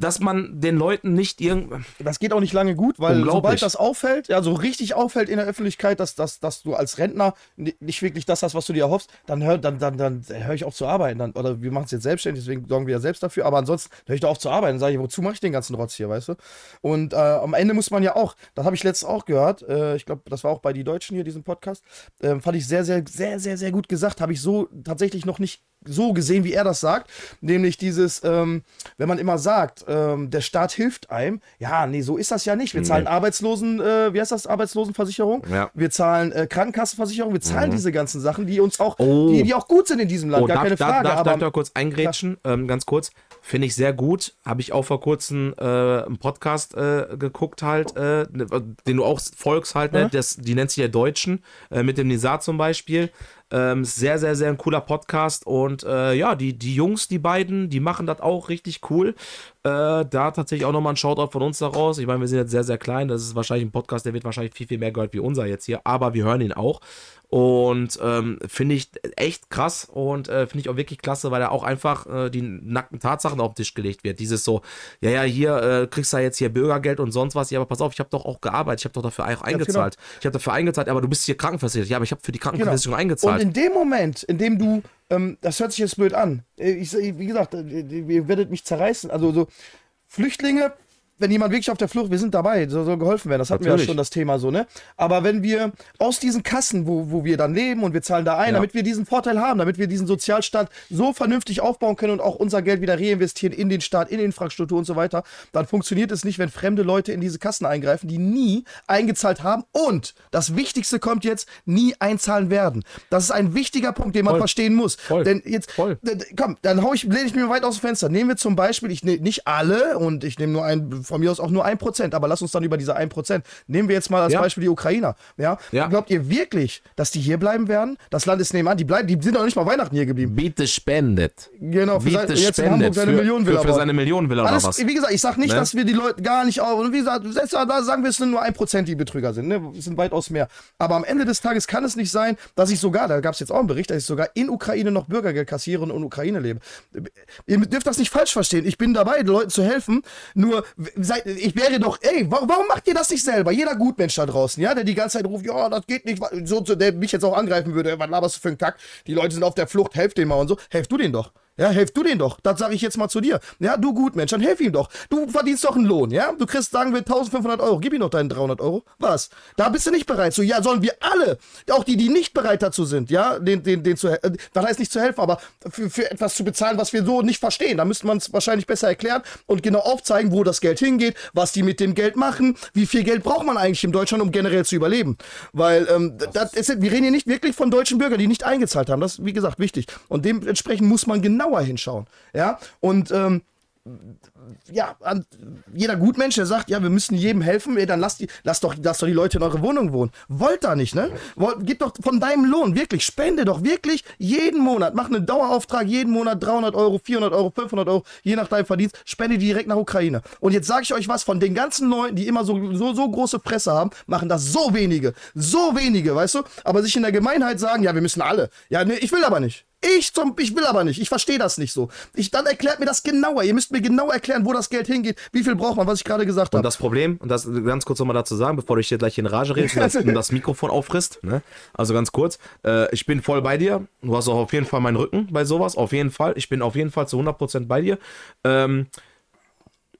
dass man den Leuten nicht irgend. das geht auch nicht lange gut, weil sobald das auffällt, ja, so richtig auffällt in der Öffentlichkeit, dass, dass, dass du als Rentner ni- nicht wirklich das hast, was du dir erhoffst, dann hör, dann, dann, dann höre ich auf zu arbeiten. Dann, oder wir machen es jetzt selbstständig, deswegen sorgen wir ja selbst dafür. Aber ansonsten höre ich doch auf zu arbeiten. Dann sage ich, wozu mache ich den ganzen Rotz hier, weißt du? Und äh, am Ende muss man ja auch, das habe ich letztens auch gehört, äh, ich glaube, das war auch bei Die Deutschen hier, diesem Podcast, ähm, fand ich sehr, sehr, sehr, sehr, sehr gut gesagt. Habe ich so tatsächlich noch nicht so gesehen, wie er das sagt. Nämlich dieses, ähm, wenn man immer sagt, ähm, der Staat hilft einem. Ja, nee, so ist das ja nicht. Wir zahlen Arbeitslosen, äh, wie heißt das, Arbeitslosenversicherung? Ja. Wir zahlen äh, Krankenkassenversicherung, wir zahlen diese ganzen Sachen, die uns auch, Oh. die, die auch gut sind in diesem Land, Oh, gar darf, keine darf, Frage. darf, aber darf ich da kurz eingrätschen? Ähm, ganz kurz. Finde ich sehr gut. Habe ich auch vor kurzem äh, einen Podcast äh, geguckt, halt, äh, den du auch folgst, halt, ne? Ja. das, die nennt sich der Deutschen, äh, mit dem Nizar zum Beispiel. Ähm, sehr, sehr, sehr ein cooler Podcast. Und äh, ja, die, die Jungs, die beiden, die machen das auch richtig cool. Äh, da tatsächlich auch nochmal ein Shoutout von uns daraus. Ich meine, wir sind jetzt sehr, sehr klein. Das ist wahrscheinlich ein Podcast, der wird wahrscheinlich viel, viel mehr gehört wie unser jetzt hier. Aber wir hören ihn auch. Und ähm, finde ich echt krass und äh, finde ich auch wirklich klasse, weil da auch einfach äh, die nackten Tatsachen auf den Tisch gelegt wird. Dieses so, ja, ja, hier äh, kriegst du ja jetzt hier Bürgergeld und sonst was. Ja, aber pass auf, ich habe doch auch gearbeitet, ich habe doch dafür auch eingezahlt. Ich habe dafür eingezahlt, aber du bist hier krankenversichert. Ja, aber ich habe für die Krankenversicherung Und eingezahlt. In dem Moment, in dem du, ähm, das hört sich jetzt blöd an, äh, ich, wie gesagt, äh, ihr werdet mich zerreißen, also so Flüchtlinge, wenn jemand wirklich auf der Flucht, wir sind dabei, so soll geholfen werden, das hatten wir ja Natürlich. schon das Thema so, ne? Aber wenn wir aus diesen Kassen, wo, wo wir dann leben und wir zahlen da ein, Ja. damit wir diesen Vorteil haben, damit wir diesen Sozialstaat so vernünftig aufbauen können und auch unser Geld wieder reinvestieren in den Staat, in Infrastruktur und so weiter, dann funktioniert es nicht, wenn fremde Leute in diese Kassen eingreifen, die nie eingezahlt haben und das Wichtigste kommt jetzt, nie einzahlen werden. Das ist ein wichtiger Punkt, den man Voll. verstehen muss. Voll. Denn jetzt, Voll. komm, dann hau ich, lehne ich mir weit aus dem Fenster. Nehmen wir zum Beispiel, ich nehme nicht alle und ich nehme nur ein, von mir aus auch nur ein Prozent, aber lass uns dann über diese ein Prozent. Nehmen wir jetzt mal als Ja. Beispiel die Ukrainer. Ja? Ja. Glaubt ihr wirklich, dass die hier bleiben werden? Das Land ist nebenan, die bleiben, die sind doch nicht mal Weihnachten hier geblieben. Bitte spendet. Genau, für sein, Bitte jetzt in Hamburg spendet seine für, Millionenvilla für, für baut. seine Millionenvilla oder Alles, was. wie gesagt, ich sag nicht, Ne? dass wir die Leute gar nicht auf. Und wie gesagt, selbst da sagen wir es sind nur ein Prozent, die Betrüger sind. Ne? Es sind weitaus mehr. Aber am Ende des Tages kann es nicht sein, dass ich sogar, da gab es jetzt auch einen Bericht, dass ich sogar in Ukraine noch Bürgergeld kassiere und in Ukraine lebe. Ihr dürft das nicht falsch verstehen. Ich bin dabei, den Leuten zu helfen. Nur, seid, ich wäre doch, ey, warum, macht ihr das nicht selber? Jeder Gutmensch da draußen, ja, der die ganze Zeit ruft, ja, das geht nicht, so, so, der mich jetzt auch angreifen würde, was laberst du für einen Kack? Die Leute sind auf der Flucht, helft denen mal und so. Helf du denen doch. Ja, helf du den doch. Das sage ich jetzt mal zu dir. Ja, du gut, Mensch, dann helf ihm doch. Du verdienst doch einen Lohn, ja? Du kriegst, sagen wir, 1500 Euro. Gib ihm doch deinen 300 Euro. Was? Da bist du nicht bereit zu. Ja, sollen wir alle, auch die, die nicht bereit dazu sind, ja, den, den, den zu helfen. Das heißt nicht zu helfen, aber für, für etwas zu bezahlen, was wir so nicht verstehen. Da müsste man es wahrscheinlich besser erklären und genau aufzeigen, wo das Geld hingeht, was die mit dem Geld machen, wie viel Geld braucht man eigentlich in Deutschland, um generell zu überleben. Weil ähm, das ist, wir reden hier nicht wirklich von deutschen Bürgern, die nicht eingezahlt haben. Das ist, wie gesagt, wichtig. Und dementsprechend muss man genauer hinschauen. Ja, und ähm, ja, jeder Gutmensch, der sagt, ja, wir müssen jedem helfen, ey, dann lasst, die, lasst, doch, lasst doch die Leute in eure Wohnung wohnen. Wollt da nicht, ne? Wollt, gib doch von deinem Lohn, wirklich, spende doch wirklich jeden Monat, mach einen Dauerauftrag, jeden Monat 300 Euro, 400 Euro, 500 Euro, je nach deinem Verdienst, spende direkt nach Ukraine. Und jetzt sage ich euch was, von den ganzen Leuten, die immer so, so, so große Presse haben, machen das so wenige, so wenige, weißt du? Aber sich in der Gemeinheit sagen, ja, wir müssen alle. Ja, ne, ich will aber nicht. Ich, zum, ich will aber nicht. Ich verstehe das nicht so. Ich, dann erklärt mir das genauer. Ihr müsst mir genau erklären, wo das Geld hingeht. Wie viel braucht man, was ich gerade gesagt Und habe. das Problem, und das ganz kurz nochmal dazu sagen, bevor du dich hier gleich in Rage redest und das, und (laughs) das Mikrofon auffrisst, ne? also ganz kurz, äh, ich bin voll bei dir, du hast auch auf jeden Fall meinen Rücken bei sowas, auf jeden Fall, ich bin auf jeden Fall zu 100% bei dir. Ähm, äh,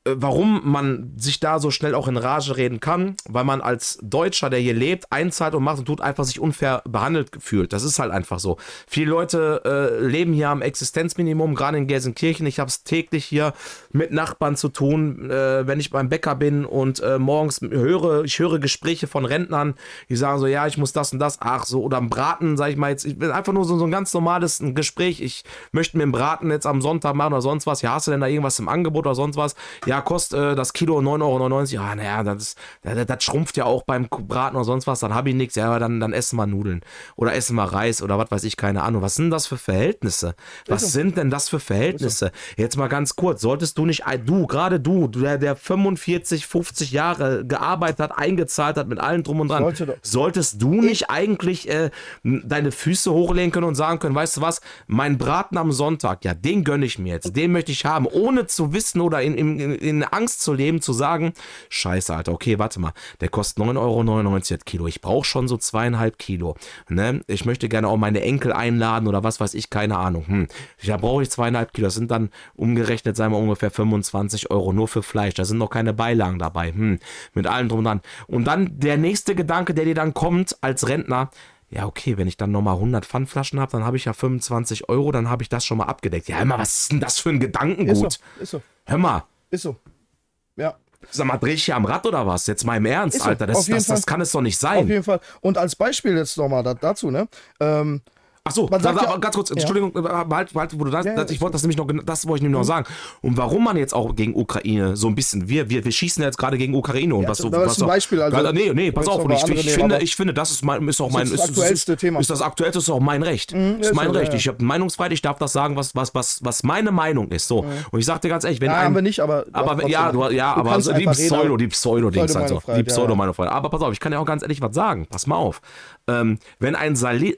warum man sich da so schnell auch in Rage reden kann, weil man als Deutscher, der hier lebt, einzahlt und macht und tut, einfach sich unfair behandelt fühlt. Das ist halt einfach so. Viele Leute äh, leben hier am Existenzminimum, gerade in Gelsenkirchen. Ich habe es täglich hier mit Nachbarn zu tun, äh, wenn ich beim Bäcker bin und äh, morgens höre, ich höre Gespräche von Rentnern, die sagen so, ja, ich muss das und das, ach so, oder am Braten, sag ich mal jetzt, ich bin einfach nur so, so ein ganz normales Gespräch, ich möchte mir einen Braten jetzt am Sonntag machen oder sonst was, ja, hast du denn da irgendwas im Angebot oder sonst was? ja, kostet äh, das Kilo 9,99 Euro. Ja, naja, das, das, das schrumpft ja auch beim Braten oder sonst was, dann habe ich nichts. Ja, aber dann, dann essen wir Nudeln oder essen wir Reis oder was weiß ich, keine Ahnung. Was sind das für Verhältnisse? Was so. sind denn das für Verhältnisse? Jetzt mal ganz kurz, solltest du nicht, du, gerade du, der, der 45, 50 Jahre gearbeitet hat, eingezahlt hat mit allem drum und dran, Sollte solltest du nicht eigentlich äh, deine Füße hochlegen können und sagen können, weißt du was, mein Braten am Sonntag, ja, den gönne ich mir jetzt, den möchte ich haben, ohne zu wissen oder in, in, in Angst zu leben, zu sagen, scheiße, Alter, okay, warte mal, der kostet 9,99 Euro das Kilo, ich brauche schon so zweieinhalb Kilo, ne? ich möchte gerne auch meine Enkel einladen oder was weiß ich, keine Ahnung, hm. da brauche ich zweieinhalb Kilo, das sind dann umgerechnet, sagen wir ungefähr 25 Euro nur für Fleisch, da sind noch keine Beilagen dabei, hm. mit allem drum und dran. Und dann der nächste Gedanke, der dir dann kommt als Rentner, ja, okay, wenn ich dann nochmal 100 Pfandflaschen habe, dann habe ich ja 25 Euro, dann habe ich das schon mal abgedeckt. Ja, hör mal, was ist denn das für ein Ist Gedankengut? so, ist so, Hör mal, ist so. Ja, sag mal, dreh ich hier am Rad oder was? Jetzt mal im Ernst, so, Alter, das, auf das, das Fall. kann es doch nicht auf sein. jeden Fall. Und als Beispiel jetzt nochmal da, dazu, ne? Ähm, Achso, Man sagt ja- ganz kurz. Entschuldigung, halt, halt, wo du das, Ja, das, ich ist wollte das nämlich noch, das wollte ich nämlich noch sagen. Und warum man jetzt auch gegen Ukraine so ein bisschen, wir, wir, wir schießen jetzt gerade gegen Ukraine und was das so. ist was ein so- Beispiel, also- nee, nee, pass auf, ich, ich, nehmen, finde, aber- ich finde, das ist mein, ist auch mein, das ist, aktuellste ist, Thema. Ist das aktuellste, ist auch mein Recht. ist ist mein so, Recht. Ich habe Meinungsfreiheit, ich darf das sagen, was, was, was, was meine Meinung ist. So. Und ich sag dir ganz ehrlich, wenn ja, ein, haben wir nicht, aber. aber ja, du, ja, aber die Pseudo, aber- die Pseudo-Dings halt so. Die. Pseudo-Meinungsfreiheit. Aber pass auf, ich kann ja auch ganz ehrlich was sagen. Pass mal auf. Ähm, wenn ein, Sali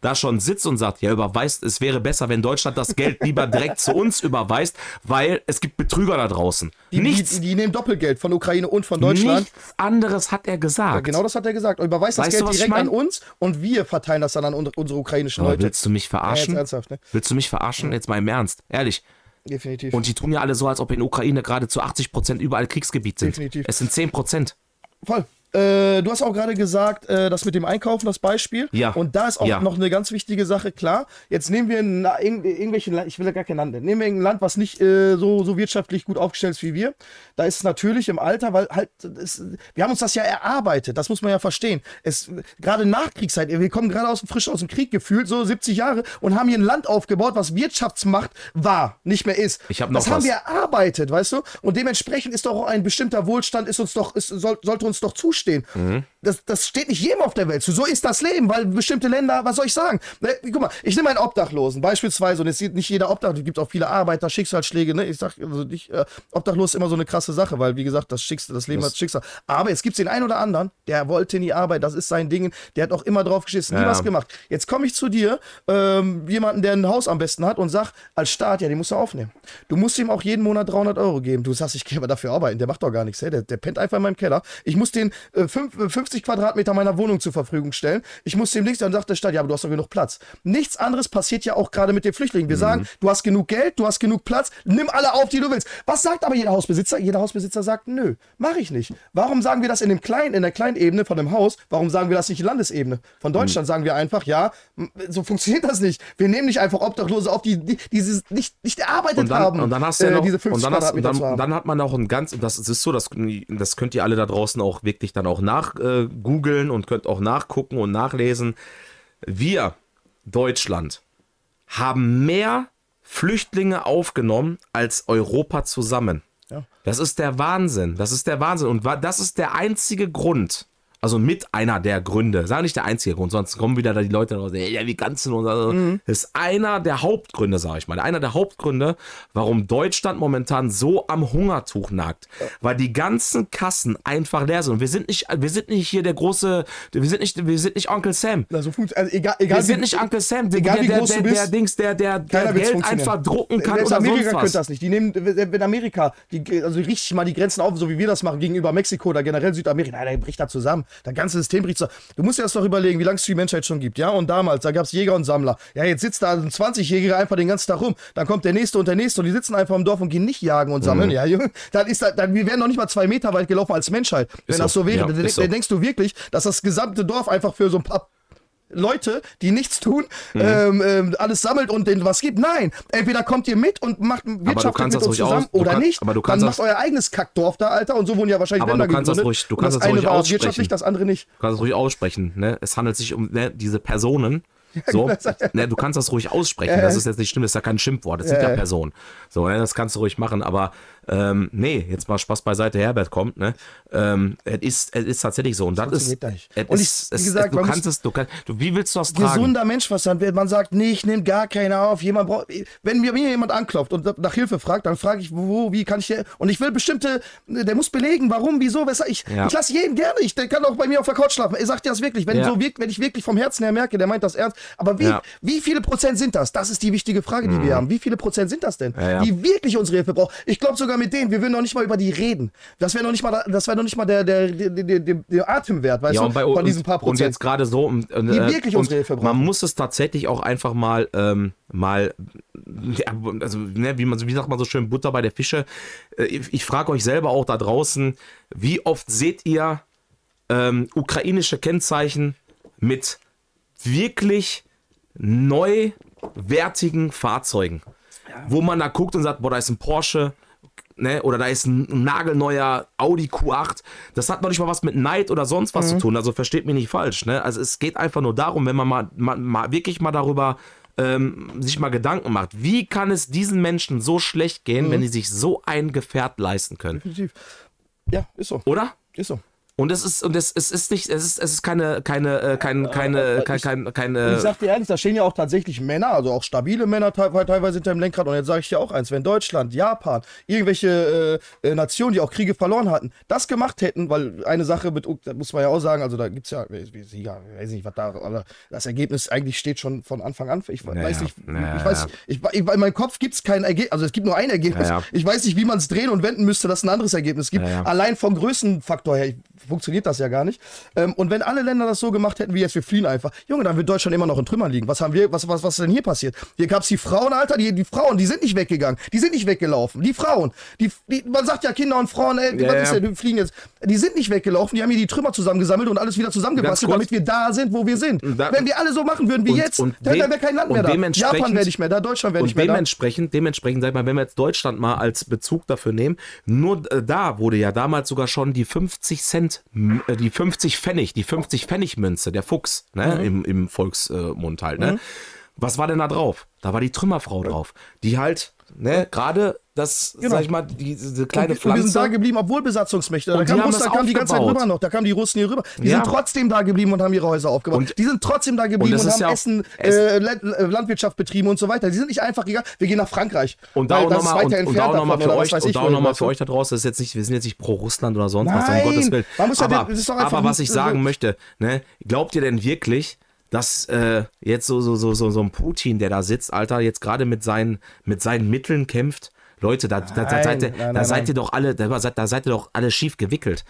da schon sitzt und sagt, ja, überweist, es wäre besser, wenn Deutschland das Geld lieber direkt zu uns überweist, weil es gibt Betrüger da draußen. Die, nichts, Die, die, nehmen Doppelgeld von Ukraine und von Deutschland. nichts anderes hat er gesagt. Ja, genau das hat er gesagt. Und überweist das Weißt du, Geld ich direkt an uns und wir verteilen das dann an un- unsere ukrainischen Aber Leute. willst du mich Ja, verarschen? jetzt ernsthaft, ne? Willst du mich verarschen? Jetzt mal im Ernst. Ehrlich. Definitiv. Und die tun ja alle so, als ob in Ukraine gerade zu 80 Prozent überall Kriegsgebiet sind. Definitiv. Es sind 10 Prozent. Voll. Äh, du hast auch gerade gesagt, äh, das mit dem Einkaufen, das Beispiel. Ja. Und da ist auch Ja. noch eine ganz wichtige Sache, klar. Jetzt nehmen wir ein, irg irgendwelche, ich will ja gar kein Land nehmen wir ein Land, was nicht äh, so, so wirtschaftlich gut aufgestellt ist wie wir. Da ist es natürlich im Alter, weil halt, es, wir haben uns das ja erarbeitet, das muss man ja verstehen. Es, gerade Nachkriegszeit, wir kommen gerade aus, frisch aus dem Krieg gefühlt, so 70 Jahre, und haben hier ein Land aufgebaut, was Wirtschaftsmacht war, nicht mehr ist. Ich hab noch das haben was. wir erarbeitet, weißt du? Und dementsprechend ist doch auch ein bestimmter Wohlstand, ist uns doch, ist, soll, sollte uns doch zustehen. Das, das steht nicht jedem auf der Welt zu. So ist das Leben, weil bestimmte Länder, was soll ich sagen? Ne, guck mal, ich nehme einen Obdachlosen, beispielsweise, und es sieht nicht jeder Obdachlos, es gibt auch viele Arbeiter, Schicksalsschläge, ne? Ich sag, also nicht, äh, Obdachlos ist immer so eine krasse Sache, weil, wie gesagt, das Schicksal, das Leben hat Schicksal. Aber es gibt den einen oder anderen, der wollte nie arbeiten, das ist sein Ding, der hat auch immer drauf geschissen, nie Ja. was gemacht. Jetzt komme ich zu dir, ähm, jemanden, der ein Haus am besten hat und sag, als Staat, ja, den musst du aufnehmen. Du musst ihm auch jeden Monat 300 Euro geben. Du sagst, ich gehe aber dafür arbeiten, der macht doch gar nichts, hey? der, der pennt einfach in meinem Keller. Ich muss den äh, fünf, äh, 50 Quadratmeter meiner Wohnung zur Verfügung stellen. Ich muss dem nichts, dann sagt der Staat, ja, aber du hast doch genug Platz. Nichts anderes passiert ja auch gerade mit den Flüchtlingen. Wir sagen, du hast genug Geld, du hast genug Platz, nimm alle auf, die du willst. Was sagt aber jeder Hausbesitzer? Jeder Hausbesitzer sagt, nö, mache ich nicht. Warum sagen wir das in dem kleinen, in der kleinen Ebene von dem Haus? Warum sagen wir das nicht in Landesebene? Von Deutschland sagen wir einfach, ja, so funktioniert das nicht. Wir nehmen nicht einfach Obdachlose auf, die, die dieses nicht, nicht erarbeitet und dann, haben. und dann hast du ja äh, noch, diese und 50 dann, hast, zu dann, dann hat man auch ein ganz, und das ist so, das, das könnt ihr alle da draußen auch wirklich dann auch nach äh, googeln und könnt auch nachgucken und nachlesen. Wir, Deutschland, haben mehr Flüchtlinge aufgenommen als Europa zusammen. Ja. Das ist der Wahnsinn. Das ist der Wahnsinn. Und das ist der einzige Grund, also mit einer der Gründe, sag nicht der einzige Grund, sonst kommen wieder da die Leute raus, ja, wie du nur, also, Mhm. das ist einer der Hauptgründe, sag ich mal, einer der Hauptgründe, warum Deutschland momentan so am Hungertuch nagt, weil die ganzen Kassen einfach leer sind und wir sind nicht, wir sind nicht hier der große, wir sind nicht, wir sind nicht Onkel Sam. also, also egal, egal Wir sind wie- nicht Uncle Sam, der, egal wie der, groß der, du der, bist, der Dings, der, der, der Geld einfach drucken kann Selbst oder Amerika sonst könnte was. das nicht. Die nehmen, wenn Amerika, die, also richtig mal die Grenzen auf, so wie wir das machen, gegenüber Mexiko oder generell Südamerika, nein, der bricht da zusammen. Das ganze System bricht zusammen. Du musst dir das doch überlegen, wie lange es die Menschheit schon gibt, ja? Und damals, da gab es Jäger und Sammler. Ja, jetzt sitzt da ein 20-Jähriger einfach den ganzen Tag rum. Dann kommt der Nächste und der Nächste und die sitzen einfach im Dorf und gehen nicht jagen und Mhm. sammeln. Ja, Junge, dann ist da, dann, wir wären noch nicht mal zwei Meter weit gelaufen als Menschheit. Wenn so. das so wäre, Ja, dann, ist dann so. denkst du wirklich, dass das gesamte Dorf einfach für so ein paar Leute, die nichts tun, Mhm. ähm, ähm, alles sammelt und denen was gibt. Nein, entweder kommt ihr mit und macht wirtschaftlich kannst mit das uns zusammen aus- oder kann- nicht. aber du kannst Dann das- macht euer eigenes Kackdorf da, Alter. Und so wurden ja wahrscheinlich Aber Länder du kannst das gegründet. ruhig- du kannst das das eine ruhig war aussprechen. wirtschaftlich, das andere nicht. Du kannst das ruhig aussprechen. Ne? Es handelt sich um ne, diese Personen. So, ne, du kannst das ruhig aussprechen. Das ist jetzt nicht schlimm, das ist ja kein Schimpfwort. Das sind ja, Personen. So, ne, das kannst du ruhig machen. Aber Ähm, nee, jetzt mal Spaß beiseite, Herbert kommt, ne? Ähm, es ist, es ist tatsächlich so. Und das, ist. funktioniert nicht. es Und ich- ist- wie es- gesagt, du man kannst es, du kannst, du, wie willst du das tragen? gesunder Menschverstand wird. Man sagt, nee, ich nehme gar keine auf. Jemand braucht, wenn mir, jemand anklopft und nach Hilfe fragt, dann frage ich, wo, wie kann ich und ich will bestimmte, der muss belegen, warum, wieso, weshalb. Ich, Ja. ich lasse jeden gerne, ich, der kann auch bei mir auf der Couch schlafen. Er sagt dir das wirklich, wenn, Ja. so wirkt, wenn ich wirklich vom Herzen her merke, der meint das ernst. Aber wie, Ja. wie viele Prozent sind das? Das ist die wichtige Frage, die wir haben. Wie viele Prozent sind das denn, Mhm. Die wirklich unsere Hilfe brauchen? Ich glaube sogar mit denen, wir würden noch nicht mal über die reden. Das wäre noch nicht mal, da- das wäre noch nicht mal der, der, der, der, Atemwert, weißt Ja, du, und bei von diesen paar und Prozent. jetzt gerade so, und, und, Die äh, wirklich und unsere Hilfe man brauchen. muss es tatsächlich auch einfach mal, ähm, mal, ja, also, ne, wie man, wie sagt man so schön, Butter bei der Fische. Äh, ich ich frage euch selber auch da draußen, wie oft seht ihr ähm, ukrainische Kennzeichen mit wirklich neuwertigen Fahrzeugen, wo man da guckt und sagt, boah, da ist ein Porsche, ne, oder da ist ein nagelneuer Audi Q8. Das hat noch nicht mal was mit Neid oder sonst was zu tun. Also versteht mich nicht falsch. Ne? Also es geht einfach nur darum, wenn man mal, mal, mal wirklich mal darüber ähm, sich mal Gedanken macht, wie kann es diesen Menschen so schlecht gehen, wenn die sich so ein Gefährt leisten können, Definitiv. Ja, ist so. oder? Ist so. Und es ist und es, es ist nicht es ist es ist keine keine äh, kein, keine kein, kein, Und keine ich sag dir ehrlich, da stehen ja auch tatsächlich Männer, also auch stabile Männer teilweise, hinter dem Lenkrad. Und jetzt sage ich dir auch eins, wenn Deutschland, Japan, irgendwelche äh, äh, Nationen, die auch Kriege verloren hatten, das gemacht hätten, weil eine Sache mit, Uk- da muss man ja auch sagen, also da gibt's ja, ich weiß nicht, was da, aber das Ergebnis eigentlich steht schon von Anfang an. Ich weiß ja. nicht, Ja, ich weiß, ja. ich, ich, in meinem Kopf gibt's kein Ergebnis, also es gibt nur ein Ergebnis. Ja, ja. Ich weiß nicht, wie man es drehen und wenden müsste, dass es ein anderes Ergebnis gibt. Ja, ja. Allein vom Größenfaktor her funktioniert das ja gar nicht. Ähm, und wenn alle Länder das so gemacht hätten wie jetzt, wir fliehen einfach, Junge, dann wird Deutschland immer noch in Trümmern liegen. Was haben wir, was, was, was ist denn hier passiert? Hier gab's die Frauen, Alter, die, die Frauen, die sind nicht weggegangen, die sind nicht weggelaufen. Die Frauen, die, die man sagt ja Kinder und Frauen, ey, Ja, was ist denn, die fliegen jetzt, die sind nicht weggelaufen, die haben hier die Trümmer zusammengesammelt und alles wieder zusammengebastelt, damit wir da sind, wo wir sind. Da- wenn wir alle so machen würden wie Und- jetzt, und dann wäre kein Land mehr da. Japan wäre nicht mehr da, Deutschland wäre nicht mehr da. dementsprechend, dementsprechend, sag ich mal, wenn wir jetzt Deutschland mal als Bezug dafür nehmen, nur äh, da wurde ja damals sogar schon die 50 Cent, äh, die 50 Pfennig, die 50 Pfennig Münze, der Fuchs, ne, im, im Volksmund halt, ne. Was war denn da drauf? Da war die Trümmerfrau drauf, die halt, ne, gerade das, Genau. sag ich mal, die, diese kleine und, wir- und wir sind da Pflanze. geblieben, obwohl Besatzungsmächte. Da Und die kam Russland, kam die ganze Zeit rüber noch. Da kamen die Russen hier rüber. Die Ja. sind trotzdem da geblieben und haben ihre Häuser aufgebaut. Und- die sind trotzdem da geblieben und, ist haben ja Essen, es- äh, äh, Landwirtschaft betrieben und so weiter. Die sind nicht einfach gegangen. Wir gehen nach Frankreich. Und da auch nochmal und, und da auch für euch, und da auch noch mal für euch da draußen, das ist jetzt nicht, wir sind jetzt nicht pro Russland oder sonst was, um Nein, Gottes Willen. man muss ja aber, aber was ich sagen möchte, ne, glaubt ihr denn wirklich, dass äh, jetzt so, so, so, so, so ein Putin, der da sitzt, Alter, jetzt gerade mit seinen, mit seinen Mitteln kämpft? Leute, da, da, da, Nein, seid, ihr, nein, da nein, seid nein. ihr doch alle, da seid, da seid ihr doch alle schief gewickelt.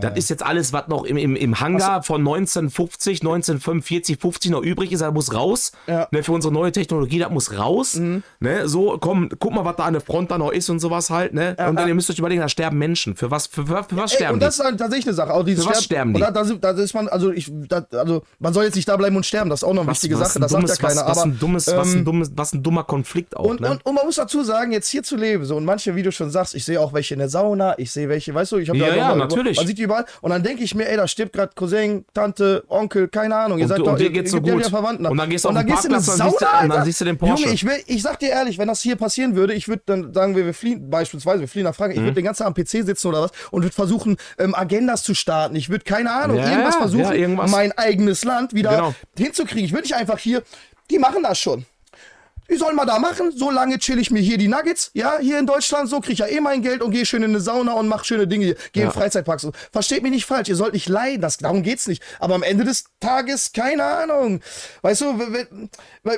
Das ist jetzt alles, was noch im, im, im Hangar von 1950, 1945, 50 noch übrig ist, das muss raus. Ja. Mhm. Ne, für unsere neue Technologie, das muss raus. Ne, so, komm, guck mal, was da an der Front da noch ist und sowas halt. Ne? und dann, ja. ihr müsst euch überlegen, da sterben Menschen. Für was, für, für, für was Ey, sterben und die? das ist halt tatsächlich eine Sache. Dieses Für was sterben die? Und da, da, ist man, also ich, da, also man soll jetzt nicht da bleiben und sterben. Das ist auch noch eine wichtige was Sache. ein Das dummes, sagt ja keiner. was, was aber ein dummes, was ähm, ein dummes, was ein dummer Konflikt auch. Und, ne? und, und man muss dazu sagen, jetzt hier zu leben, so und manche, wie du schon sagst, ich sehe auch welche in der Sauna, ich sehe welche, weißt du, ich habe Ja, ja, auch- natürlich. Man sieht die überall und dann denke ich mir, ey, da stirbt gerade Cousin, Tante, Onkel, keine Ahnung, ihr Und seid du- doch, und dir geht's ihr so ja gut. Verwandten. Und dann gehst du auf den in eine Parkplatz und dann siehst du- und dann siehst du den Porsche. Junge, ich, will, ich sag dir ehrlich, wenn das hier passieren würde, ich würde dann sagen wir, wir fliehen, beispielsweise, wir fliehen nach Frankreich, ich Mhm. würde den ganzen Tag am PC sitzen oder was und würde versuchen, ähm, Agendas zu starten. Ich würde, keine Ahnung, Ja, irgendwas ja, versuchen, ja, irgendwas. mein eigenes Land wieder Genau. hinzukriegen. Ich würde nicht einfach hier, die machen das schon. Die sollen mal da machen, so lange chill ich mir hier die Nuggets, ja, hier in Deutschland, so krieg ich ja eh mein Geld und gehe schön in eine Sauna und mach schöne Dinge gehe in Freizeitparks. Versteht mich nicht falsch, ihr sollt nicht leiden, das, darum geht's nicht. Aber am Ende des Tages, keine Ahnung. Weißt du,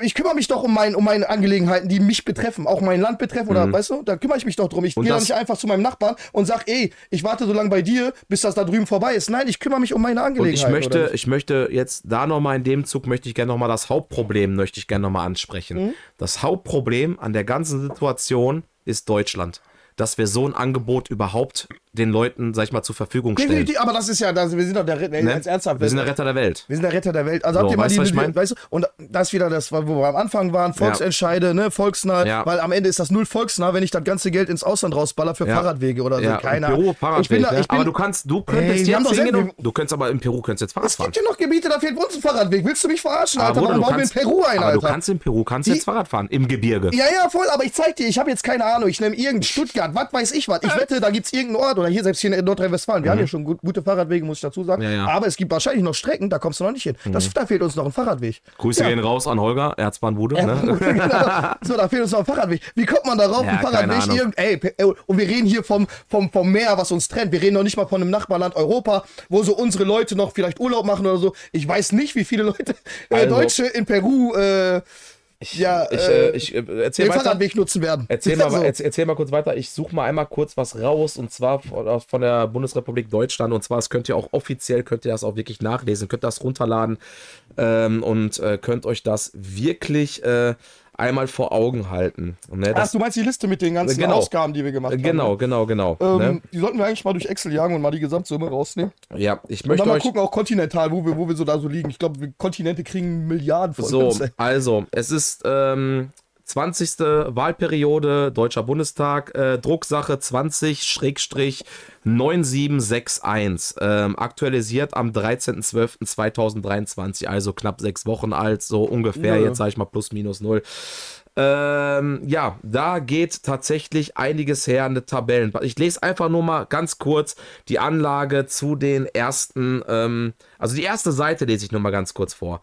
ich kümmere mich doch um, mein, um meine Angelegenheiten, die mich betreffen, auch mein Land betreffen, oder weißt du, da kümmere ich mich doch drum. Ich gehe doch nicht einfach zu meinem Nachbarn und sag, ey, ich warte so lange bei dir, bis das da drüben vorbei ist. Nein, ich kümmere mich um meine Und Angelegenheiten. ich oder möchte, ich möchte jetzt da nochmal in dem Zug, möchte ich gerne nochmal das Hauptproblem, möchte ich gerne nochmal ansprechen. Mhm. Das Hauptproblem an der ganzen Situation ist Deutschland. Dass wir so ein Angebot überhaupt den Leuten, sag ich mal, zur Verfügung stellen. Definitiv, aber das ist ja, das, wir sind doch der Retter, Ne? ernsthaft. Wir sind der Retter der Welt. Wir sind der Retter der Welt. Also So, habt ihr mal weißt die, ich mein? weißt du, und das ist wieder das, wo wir am Anfang waren, Volksentscheide, ne, volksnah, Ja. weil am Ende ist das null volksnah, wenn ich das ganze Geld ins Ausland rausballer für Ja. Fahrradwege oder so. Ja, Keine in Peru Ahnung. Fahrradweg. Ich bin da, ich bin, aber du kannst, du könntest Ey, jetzt hingehen du könntest aber in Peru könntest jetzt Fahrrad es fahren. gibt ja noch Gebiete, da fehlt uns ein Fahrradweg. Willst du mich verarschen, Alter? Aber Warum du bauen wir in Peru ein, Alter? du kannst in Peru, kannst jetzt Fahrrad fahren, im Gebirge. ja, ja, voll, aber ich zeig dir, ich habe jetzt keine Ahnung, ich nehme irgendein Stuttgart, was weiß ich was. Ich wette, da gibt's irgendeinen Ort oder hier selbst hier in Nordrhein-Westfalen. Wir haben ja schon gut, gute Fahrradwege, muss ich dazu sagen. Mhm. Ja, ja. Aber es gibt wahrscheinlich noch Strecken, da kommst du noch nicht hin. Das, da fehlt uns noch ein Fahrradweg. Grüße ja. gehen raus an Holger, Erzbahnbude. Ne? (laughs) genau. So, da fehlt uns noch ein Fahrradweg. Wie kommt man darauf? Ja, ein Fahrradweg, irgend, ey, ey, und wir reden hier vom, vom, vom Meer, was uns trennt. Wir reden noch nicht mal von einem Nachbarland Europa, wo so unsere Leute noch vielleicht Urlaub machen oder so. Ich weiß nicht, wie viele Leute, äh, Also- Deutsche in Peru, äh, ja, ich, äh, äh, ich äh, erzähl den weiter. Fahrradweg nutzen werden. Erzähl mal, (laughs) So. erzähl, erzähl mal kurz weiter. Ich suche mal einmal kurz was raus und zwar von, von der Bundesrepublik Deutschland. Und zwar, das könnt ihr auch offiziell, könnt ihr das auch wirklich nachlesen, könnt das runterladen ähm, und äh, könnt euch das wirklich äh, einmal vor Augen halten. Ne, Ach, du meinst die Liste mit den ganzen Genau. Ausgaben, die wir gemacht haben? genau, ne? genau, genau. Ähm, ne? Die sollten wir eigentlich mal durch Excel jagen und mal die Gesamtsumme rausnehmen. Ja, ich Und möchte dann mal gucken, auch kontinental, wo wir, wo wir so da so liegen. Ich glaube, Kontinente kriegen Milliarden von So, also, es ist ähm, 20. Wahlperiode, Deutscher Bundestag, äh, Drucksache 20-9761, ähm, aktualisiert am 13.12.2023, also knapp sechs Wochen alt, so ungefähr, Nö. jetzt sage ich mal plus minus null. Ähm, ja, da geht tatsächlich einiges her in den Tabellen. Ich lese einfach nur mal ganz kurz die Anlage zu den ersten, ähm, also die erste Seite lese ich nur mal ganz kurz vor.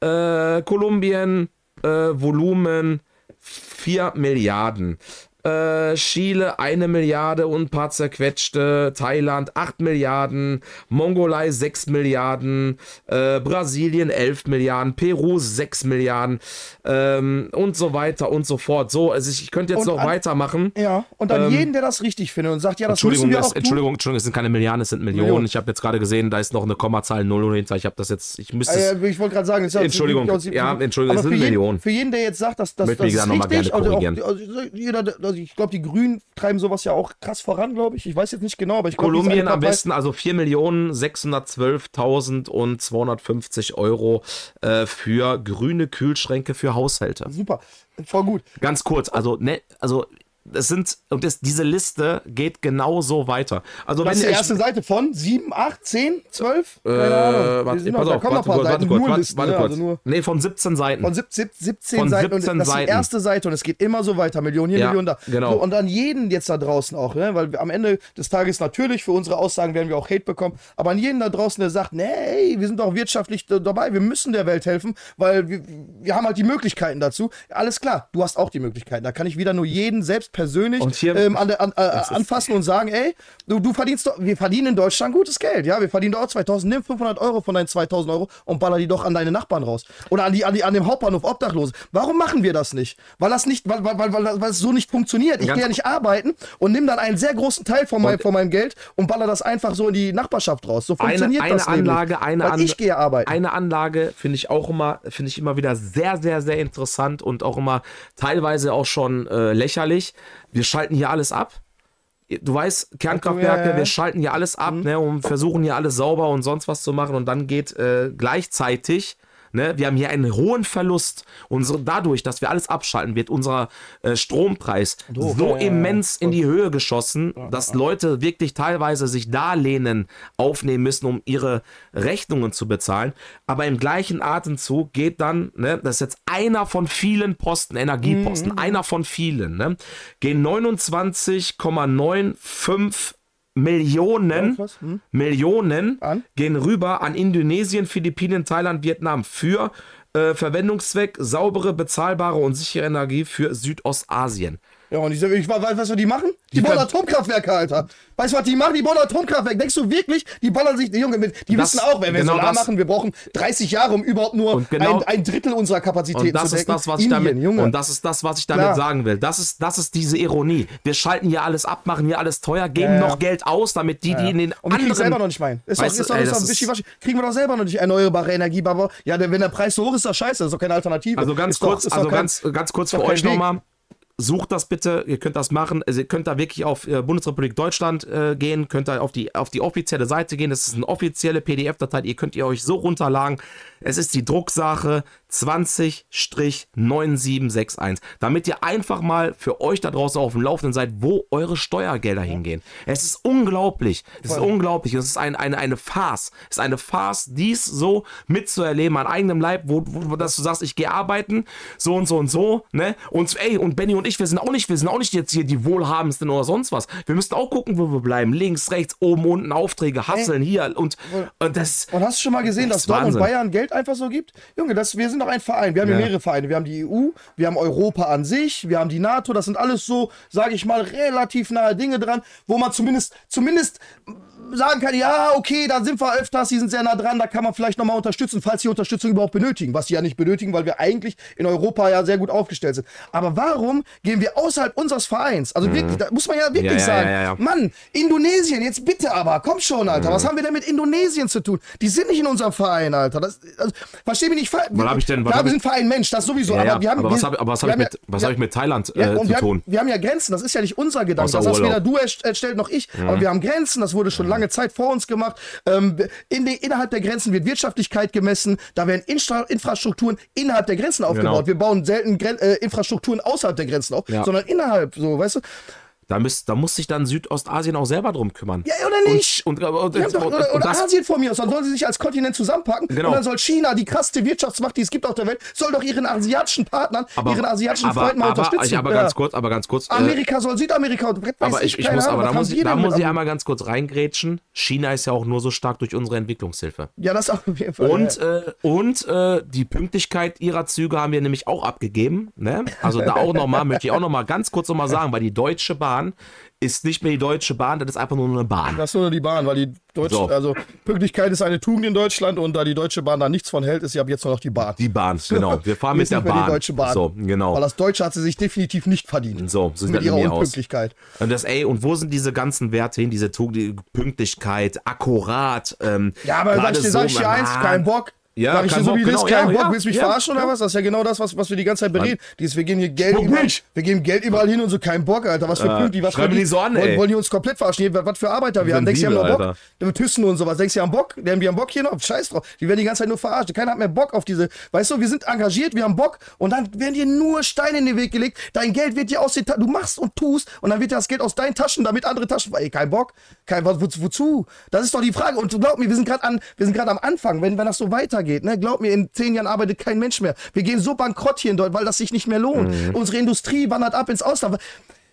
Äh, Kolumbien, äh, Volumen 4 Milliarden. Äh, Chile eine Milliarde und ein paar zerquetschte, Thailand 8 Milliarden, Mongolei 6 Milliarden, äh, Brasilien 11 Milliarden, Peru 6 Milliarden ähm, und so weiter und so fort. So, also ich, ich könnte jetzt Und noch an- weitermachen. Ja, und dann Ähm, jeden, der das richtig findet und sagt, ja, das Entschuldigung, müssen wir es, auch. Entschuldigung, Entschuldigung, es sind keine Milliarden, es sind Millionen. Millionen. Ich habe jetzt gerade gesehen, da ist noch eine Kommazahl 0 hinter. Ich habe das jetzt, ich müsste. Äh, ich wollte gerade sagen, es ist ja- Entschuldigung, ja, Entschuldigung, es sind Millionen. Für jeden, der jetzt sagt, dass das, das ist richtig, also, auch, also jeder, der- also ich glaube, die Grünen treiben sowas ja auch krass voran, glaube ich. Ich weiß jetzt nicht genau, aber ich glaube, Kolumbien am besten, also 4.612.000 und 250 Euro äh, für grüne Kühlschränke für Haushalte. Super, voll gut. Ganz kurz, also, ne, also, das sind, und das, diese Liste geht genauso weiter. Also, Das ist die ihr- erste Seite von 7, 8, 10, 12? Keine äh, Ahnung. Warte, pass noch- da auf, kommen noch ein paar kurz, warte Seiten, kurz, nur warte, Listen, warte ne? kurz. Also nee, von 17 Seiten. von 17, 17 Von Seiten und 17 das ist die Seiten. erste Seite und es geht immer so weiter, Millionen hier, Ja, Millionen da. genau. So, und an jeden jetzt da draußen auch, ne? weil wir am Ende des Tages natürlich für unsere Aussagen werden wir auch Hate bekommen, aber an jeden da draußen, der sagt, nee, wir sind doch wirtschaftlich dabei, wir müssen der Welt helfen, weil wir, wir haben halt die Möglichkeiten dazu. Alles klar, du hast auch die Möglichkeiten. Da kann ich wieder nur jeden selbst persönlich ähm, an, an, äh, anfassen und sagen, ey, du, du verdienst doch, wir verdienen in Deutschland gutes Geld, ja, wir verdienen doch auch 2000, nimm 500 Euro von deinen 2000 Euro und baller die doch an deine Nachbarn raus. Oder an, die, an, die, an dem Hauptbahnhof Obdachlose. Warum machen wir das nicht? Weil das nicht, weil, weil, weil, weil, weil es so nicht funktioniert. Ich gehe ja nicht arbeiten und nimm dann einen sehr großen Teil von, mein, von meinem Geld und baller das einfach so in die Nachbarschaft raus. So eine, funktioniert eine das nämlich. Anlage, eine Weil Anlage. ich gehe arbeiten. Eine Anlage finde ich auch immer, finde ich immer wieder sehr, sehr, sehr interessant und auch immer teilweise auch schon äh, lächerlich. Wir schalten hier alles ab. Du weißt, Kernkraftwerke, wir schalten hier alles ab, ne, und versuchen hier alles sauber und sonst was zu machen und dann geht äh, gleichzeitig Ne, wir haben hier einen hohen Verlust. Unsere, dadurch, dass wir alles abschalten, wird unser äh, Strompreis Doof, so ja, ja, ja. immens in die Höhe geschossen, dass Leute wirklich teilweise sich Darlehen aufnehmen müssen, um ihre Rechnungen zu bezahlen. Aber im gleichen Atemzug geht dann, ne, das ist jetzt einer von vielen Posten, Energieposten, einer von vielen, ne, gehen 29,95 Millionen, hm. Millionen An? gehen rüber an Indonesien, Philippinen, Thailand, Vietnam für äh, Verwendungszweck saubere, bezahlbare und sichere Energie für Südostasien. Ja, und ich, ich weiß, was die machen? Die, Die bauen Atomkraftwerke, Alter. Weißt du, was die machen? Die bauen Atomkraftwerke. Denkst du wirklich, die ballern sich, Junge, mit, die Das- wissen auch, wenn wir genau Solar das- machen, wir brauchen 30 Jahre, um überhaupt nur Und genau- ein, ein Drittel unserer Kapazitäten Und das zu ist decken. das, was ich Indien, damit, Junge. und das ist das, was ich damit Klar. sagen will. Das ist, das ist diese Ironie. Wir schalten hier alles ab, machen hier alles teuer, geben Ja, ja. noch Geld aus, damit die, die in den und kriegen anderen selber noch nicht meinen. Ist doch, Weißt du, ist doch, ey, doch ist- wischiwaschi. Kriegen wir doch selber noch nicht erneuerbare Energie, aber ja, wenn der Preis so hoch ist, ist das scheiße. Das ist doch keine Alternative. Also ganz ist doch- kurz, ist doch also kein- ganz, ganz kurz doch für euch nochmal. Sucht das bitte, ihr könnt das machen. Also ihr könnt da wirklich auf äh, Bundesrepublik Deutschland äh, gehen, könnt da auf die, auf die offizielle Seite gehen. Das ist eine offizielle PDF-Datei, ihr könnt ihr euch so runterladen. Es ist die Drucksache 20-9761, damit ihr einfach mal für euch da draußen auf dem Laufenden seid, wo eure Steuergelder hingehen. Es ist unglaublich. Es ist unglaublich. Es ist ein, eine, eine Farce. Es ist eine Farce, dies so mitzuerleben an eigenem Leib, wo, wo, dass du sagst, ich gehe arbeiten, so und so und so, ne? Und ey, und Benny und ich, wir sind auch nicht, wir sind auch nicht jetzt hier die Wohlhabendsten oder sonst was. Wir müssen auch gucken, wo wir bleiben. Links, rechts, oben, unten, Aufträge, hasseln hier und, und das. Und hast du schon mal gesehen, Das dass ist Dortmund Wahnsinn. Bayern Geld einfach so gibt? Junge, das, wir sind doch ein Verein. Wir haben ja. Ja. mehrere Vereine. Wir haben die EU, wir haben Europa an sich, wir haben die NATO. Das sind alles so, sage ich mal, relativ nahe Dinge dran, wo man zumindest, zumindest sagen kann, ja, okay, da sind wir öfters, die sind sehr nah dran, da kann man vielleicht nochmal unterstützen, falls sie Unterstützung überhaupt benötigen, was sie ja nicht benötigen, weil wir eigentlich in Europa ja sehr gut aufgestellt sind. Aber warum gehen wir außerhalb unseres Vereins? Also wirklich, da muss man ja wirklich Mhm. Ja, sagen, ja, ja. Mann, Indonesien, jetzt bitte aber, komm schon, Alter, Mhm. was haben wir denn mit Indonesien zu tun? Die sind nicht in unserem Verein, Alter. Das, also, versteh mich nicht falsch. Was hab ich denn- was Klar, wir sind Verein Mensch, das sowieso, aber wir haben. aber was habe hab ich mit, was ja- hab ich mit Thailand äh, zu wir, tun? haben, wir haben ja Grenzen, das ist ja nicht unser Gedanke. Das hast weder du erst- erstellt noch ich, aber wir haben Grenzen, das wurde schon lange Zeit vor uns gemacht. Ähm, in den, innerhalb der Grenzen wird Wirtschaftlichkeit gemessen, da werden Instra Infrastrukturen innerhalb der Grenzen aufgebaut. Genau. Wir bauen selten Gren äh, Infrastrukturen außerhalb der Grenzen auf, Ja. sondern innerhalb, so, weißt du? Da, müsst, da muss sich dann Südostasien auch selber drum kümmern. Ja, oder nicht? Und, und, und, haben doch, und, oder und oder das, Asien von mir aus, dann sollen sie sich als Kontinent zusammenpacken Genau. und dann soll China, die krasseste Wirtschaftsmacht, die es gibt auf der Welt, soll doch ihren asiatischen Partnern, aber, ihren asiatischen aber, Freunden mal aber, unterstützen. aber ganz kurz, aber ganz kurz. Äh, Amerika soll Südamerika und aber ich, ich muss, Ahnung, aber da muss, ich, da muss ich einmal ganz kurz reingrätschen. China ist ja auch nur so stark durch unsere Entwicklungshilfe. Ja, das auf jeden Fall. Und, ja. äh, und äh, die Pünktlichkeit ihrer Züge haben wir nämlich auch abgegeben. Ne? Also da (laughs) auch nochmal, möchte ich auch nochmal ganz kurz nochmal sagen, weil die Deutsche Bahn ist nicht mehr die Deutsche Bahn, das ist einfach nur eine Bahn. Das ist nur die Bahn, weil die Deutsche, So. also Pünktlichkeit ist eine Tugend in Deutschland und da die Deutsche Bahn da nichts von hält, ist sie ab jetzt nur noch die Bahn. Die Bahn, genau. Wir fahren (laughs) mit der mehr die Bahn. Deutsche Bahn. So, genau. Weil das Deutsche hat sie sich definitiv nicht verdient. So, so sieht mit das ihrer mir aus. Unpünktlichkeit. Und das, ey, und wo sind diese ganzen Werte hin? Diese Tugend, Pünktlichkeit, akkurat. Ähm, Ja, aber sag ich dir, sag ich dir eins, kein Bock. Ja, sag ich dir so wie genau, kein ja, Bock, ja, willst du mich ja, verarschen oder was? Das ist ja genau das, was, was wir die ganze Zeit bereden. Dieses, wir geben hier Geld Bock überall, nicht. wir geben Geld überall hin und so, kein Bock, Alter. Was für Pünktlich, was schreib wollen mir die so an, wollen, wollen die uns komplett verarschen? Was für Arbeiter wir haben. Denkst du, haben noch Bock? Mit Thyssen und sowas. Denkst du, haben Bock? Die haben, die haben Bock hier noch? Scheiß drauf. Die werden die ganze Zeit nur verarscht. Keiner hat mehr Bock auf diese, weißt du, wir sind engagiert, wir haben Bock und dann werden dir nur Steine in den Weg gelegt. Dein Geld wird dir aus den Ta du machst und tust und dann wird dir das Geld aus deinen Taschen, damit andere Taschen, ey, kein Bock. Kein, wo, wozu? Das ist doch die Frage. Und glaub mir, wir sind gerade an, wir sind gerade am Anfang. Wenn, wenn das so weitergeht, ne, glaub mir, in zehn Jahren arbeitet kein Mensch mehr. Wir gehen so bankrott hier in Deutschland, weil das sich nicht mehr lohnt. Mhm. Unsere Industrie wandert ab ins Ausland.